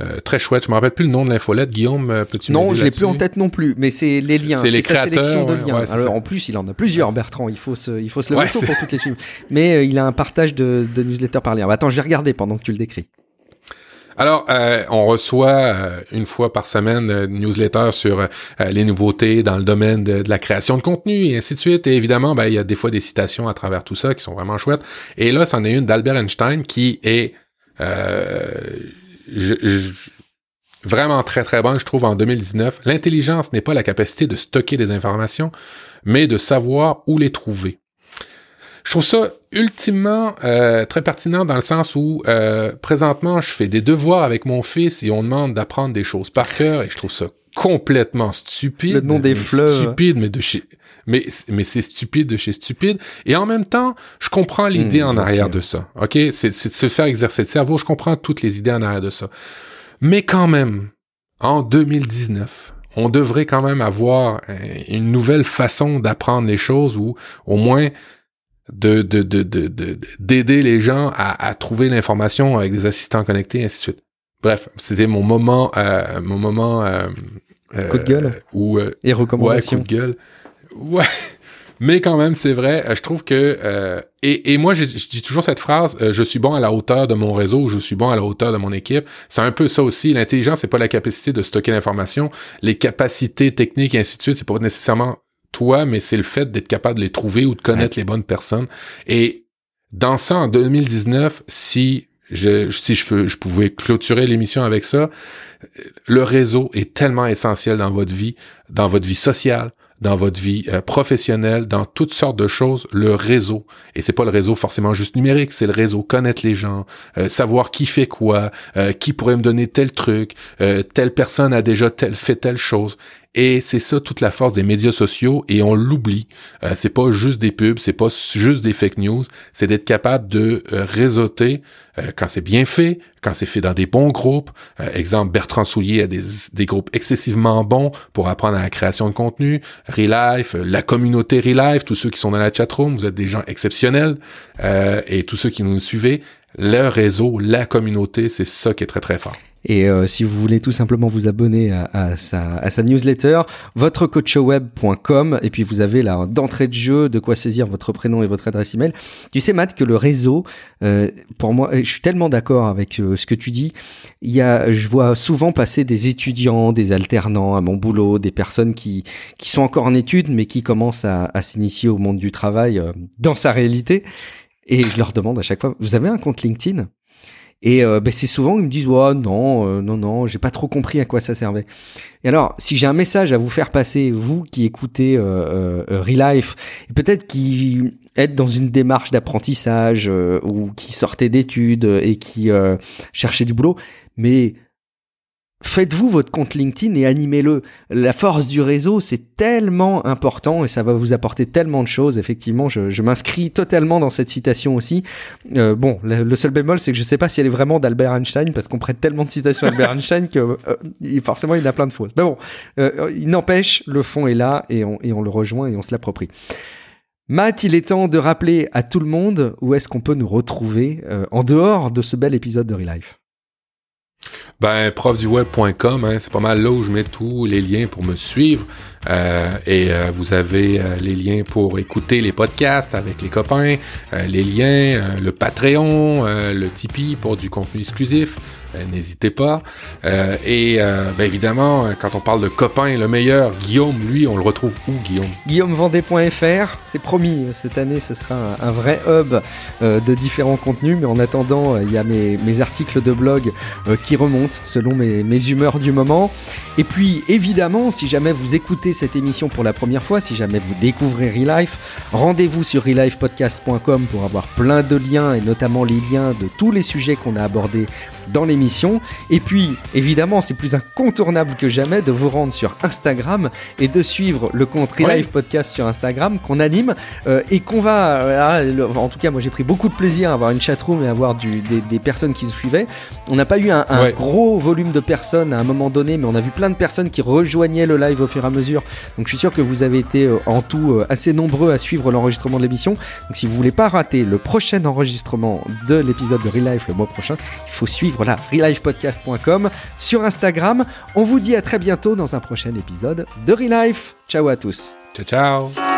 euh, très chouette. Je me rappelle plus le nom de l'infolette. Guillaume, euh, peux-tu Non, je l'ai plus en tête non plus, mais c'est les liens. C'est les sa sélection de liens. Alors, en plus, il en a plusieurs, Bertrand. Il faut se, il faut se le mettre pour toutes les suivre. Mais euh, il a un partage de, de newsletters par lien. Bah, attends, je vais regarder pendant que tu le décris. Alors, euh, on reçoit euh, une fois par semaine une newsletter sur les nouveautés dans le domaine de, la création de contenu et ainsi de suite. Et évidemment, ben, il y a des fois des citations à travers tout ça qui sont vraiment chouettes. Et là, c'en est une d'Albert Einstein qui est vraiment très très bonne, je trouve, en 2019. L'intelligence n'est pas la capacité de stocker des informations, mais de savoir où les trouver. Je trouve ça ultimement euh, très pertinent dans le sens où euh, présentement je fais des devoirs avec mon fils et on demande d'apprendre des choses par cœur et je trouve ça complètement stupide. Le nom des fleuves. Stupide, mais de chez mais mais c'est stupide de chez stupide et en même temps je comprends l'idée mmh, en arrière de ça ok? C'est de se faire exercer le cerveau je comprends toutes les idées en arrière de ça mais quand même en 2019 on devrait quand même avoir euh, une nouvelle façon d'apprendre les choses ou au moins de d'aider de, de, d'aider les gens à, à trouver l'information avec des assistants connectés et ainsi de suite. Bref, c'était mon moment euh, mon moment euh, coup de gueule euh, euh, et recommandation. Ouais, coup de gueule. Ouais. Mais quand même, c'est vrai, je trouve que... et, et moi, je, dis toujours cette phrase, je suis bon à la hauteur de mon réseau, je suis bon à la hauteur de mon équipe. C'est un peu ça aussi. L'intelligence, c'est pas la capacité de stocker l'information. Les capacités techniques et ainsi de suite, c'est pas nécessairement toi, mais c'est le fait d'être capable de les trouver ou de connaître les bonnes personnes. Et dans ça, en 2019, si je, si je, je pouvais clôturer l'émission avec ça, le réseau est tellement essentiel dans votre vie, dans votre vie sociale, dans votre vie euh, professionnelle, dans toutes sortes de choses, le réseau. Et c'est pas le réseau forcément juste numérique, c'est le réseau connaître les gens, euh, savoir qui fait quoi, euh, qui pourrait me donner tel truc, telle personne a déjà tel, fait telle chose. Et c'est ça toute la force des médias sociaux et on l'oublie. Euh, c'est pas juste des pubs, c'est pas juste des fake news, c'est d'être capable de euh, réseauter euh, quand c'est bien fait, quand c'est fait dans des bons groupes. exemple, Bertrand Soulier a des, des, groupes excessivement bons pour apprendre à la création de contenu. Relife, la communauté Relife, tous ceux qui sont dans la chatroom, vous êtes des gens exceptionnels et tous ceux qui nous suivez, le réseau, la communauté, c'est ça qui est très très fort. Et euh, si vous voulez tout simplement vous abonner à, sa, à sa, newsletter, votrecoachweb.com, et puis vous avez là d'entrée de jeu de quoi saisir votre prénom et votre adresse email. Tu sais Matt que le réseau, euh, pour moi, je suis tellement d'accord avec euh, ce que tu dis. Il y a, je vois souvent passer des étudiants, des alternants à mon boulot, des personnes qui qui sont encore en études mais qui commencent à, à s'initier au monde du travail euh, dans sa réalité. Et je leur demande à chaque fois, vous avez un compte LinkedIn? Et euh, ben, c'est souvent ils me disent oh, non euh, non non j'ai pas trop compris à quoi ça servait. Et alors si j'ai un message à vous faire passer vous qui écoutez euh, euh Relife et peut-être qui êtes dans une démarche d'apprentissage ou qui sortez d'études et qui cherchez du boulot, mais faites-vous votre compte LinkedIn et animez-le. La force du réseau, c'est tellement important et ça va vous apporter tellement de choses. Effectivement, je, je m'inscris totalement dans cette citation aussi. Euh, bon, le, seul bémol, c'est que je sais pas si elle est vraiment d'Albert Einstein parce qu'on prête tellement de citations d'Albert Einstein que euh, forcément il a plein de fausses. Mais bon, euh, il n'empêche, le fond est là et on, et on le rejoint et on se l'approprie. Matt, il est temps de rappeler à tout le monde où est-ce qu'on peut nous retrouver euh, en dehors de ce bel épisode de Relife. Ben, profduweb.com, hein, c'est pas mal là où je mets tous les liens pour me suivre. Euh, et euh, vous avez euh, les liens pour écouter les podcasts avec les copains, les liens, le Patreon, le Tipeee pour du contenu exclusif. N'hésitez pas. et ben, évidemment, quand on parle de copains, le meilleur, Guillaume, lui, on le retrouve où, Guillaume? GuillaumeVendée.fr. C'est promis, cette année, ce sera un, vrai hub de différents contenus. Mais en attendant, il y a mes, mes, articles de blog qui remontent selon mes, mes humeurs du moment. Et puis, évidemment, si jamais vous écoutez cette émission pour la première fois, si jamais vous découvrez Relife, rendez-vous sur relifepodcast.com pour avoir plein de liens et notamment les liens de tous les sujets qu'on a abordés dans l'émission. Et puis, évidemment, c'est plus incontournable que jamais de vous rendre sur Instagram et de suivre le compte Relive Podcast sur Instagram qu'on anime euh, et qu'on va. en tout cas, moi j'ai pris beaucoup de plaisir à avoir une chatroom et à avoir du, des, personnes qui nous suivaient. On n'a pas eu un, gros volume de personnes à un moment donné, mais on a vu plein de personnes qui rejoignaient le live au fur et à mesure. Donc je suis sûr que vous avez été euh, en tout euh, assez nombreux à suivre l'enregistrement de l'émission. Donc si vous voulez pas rater le prochain enregistrement de l'épisode de Relife le mois prochain, il faut suivre voilà, relifepodcast.com sur Instagram. On vous dit à très bientôt dans un prochain épisode de Relife. Ciao à tous. Ciao ciao.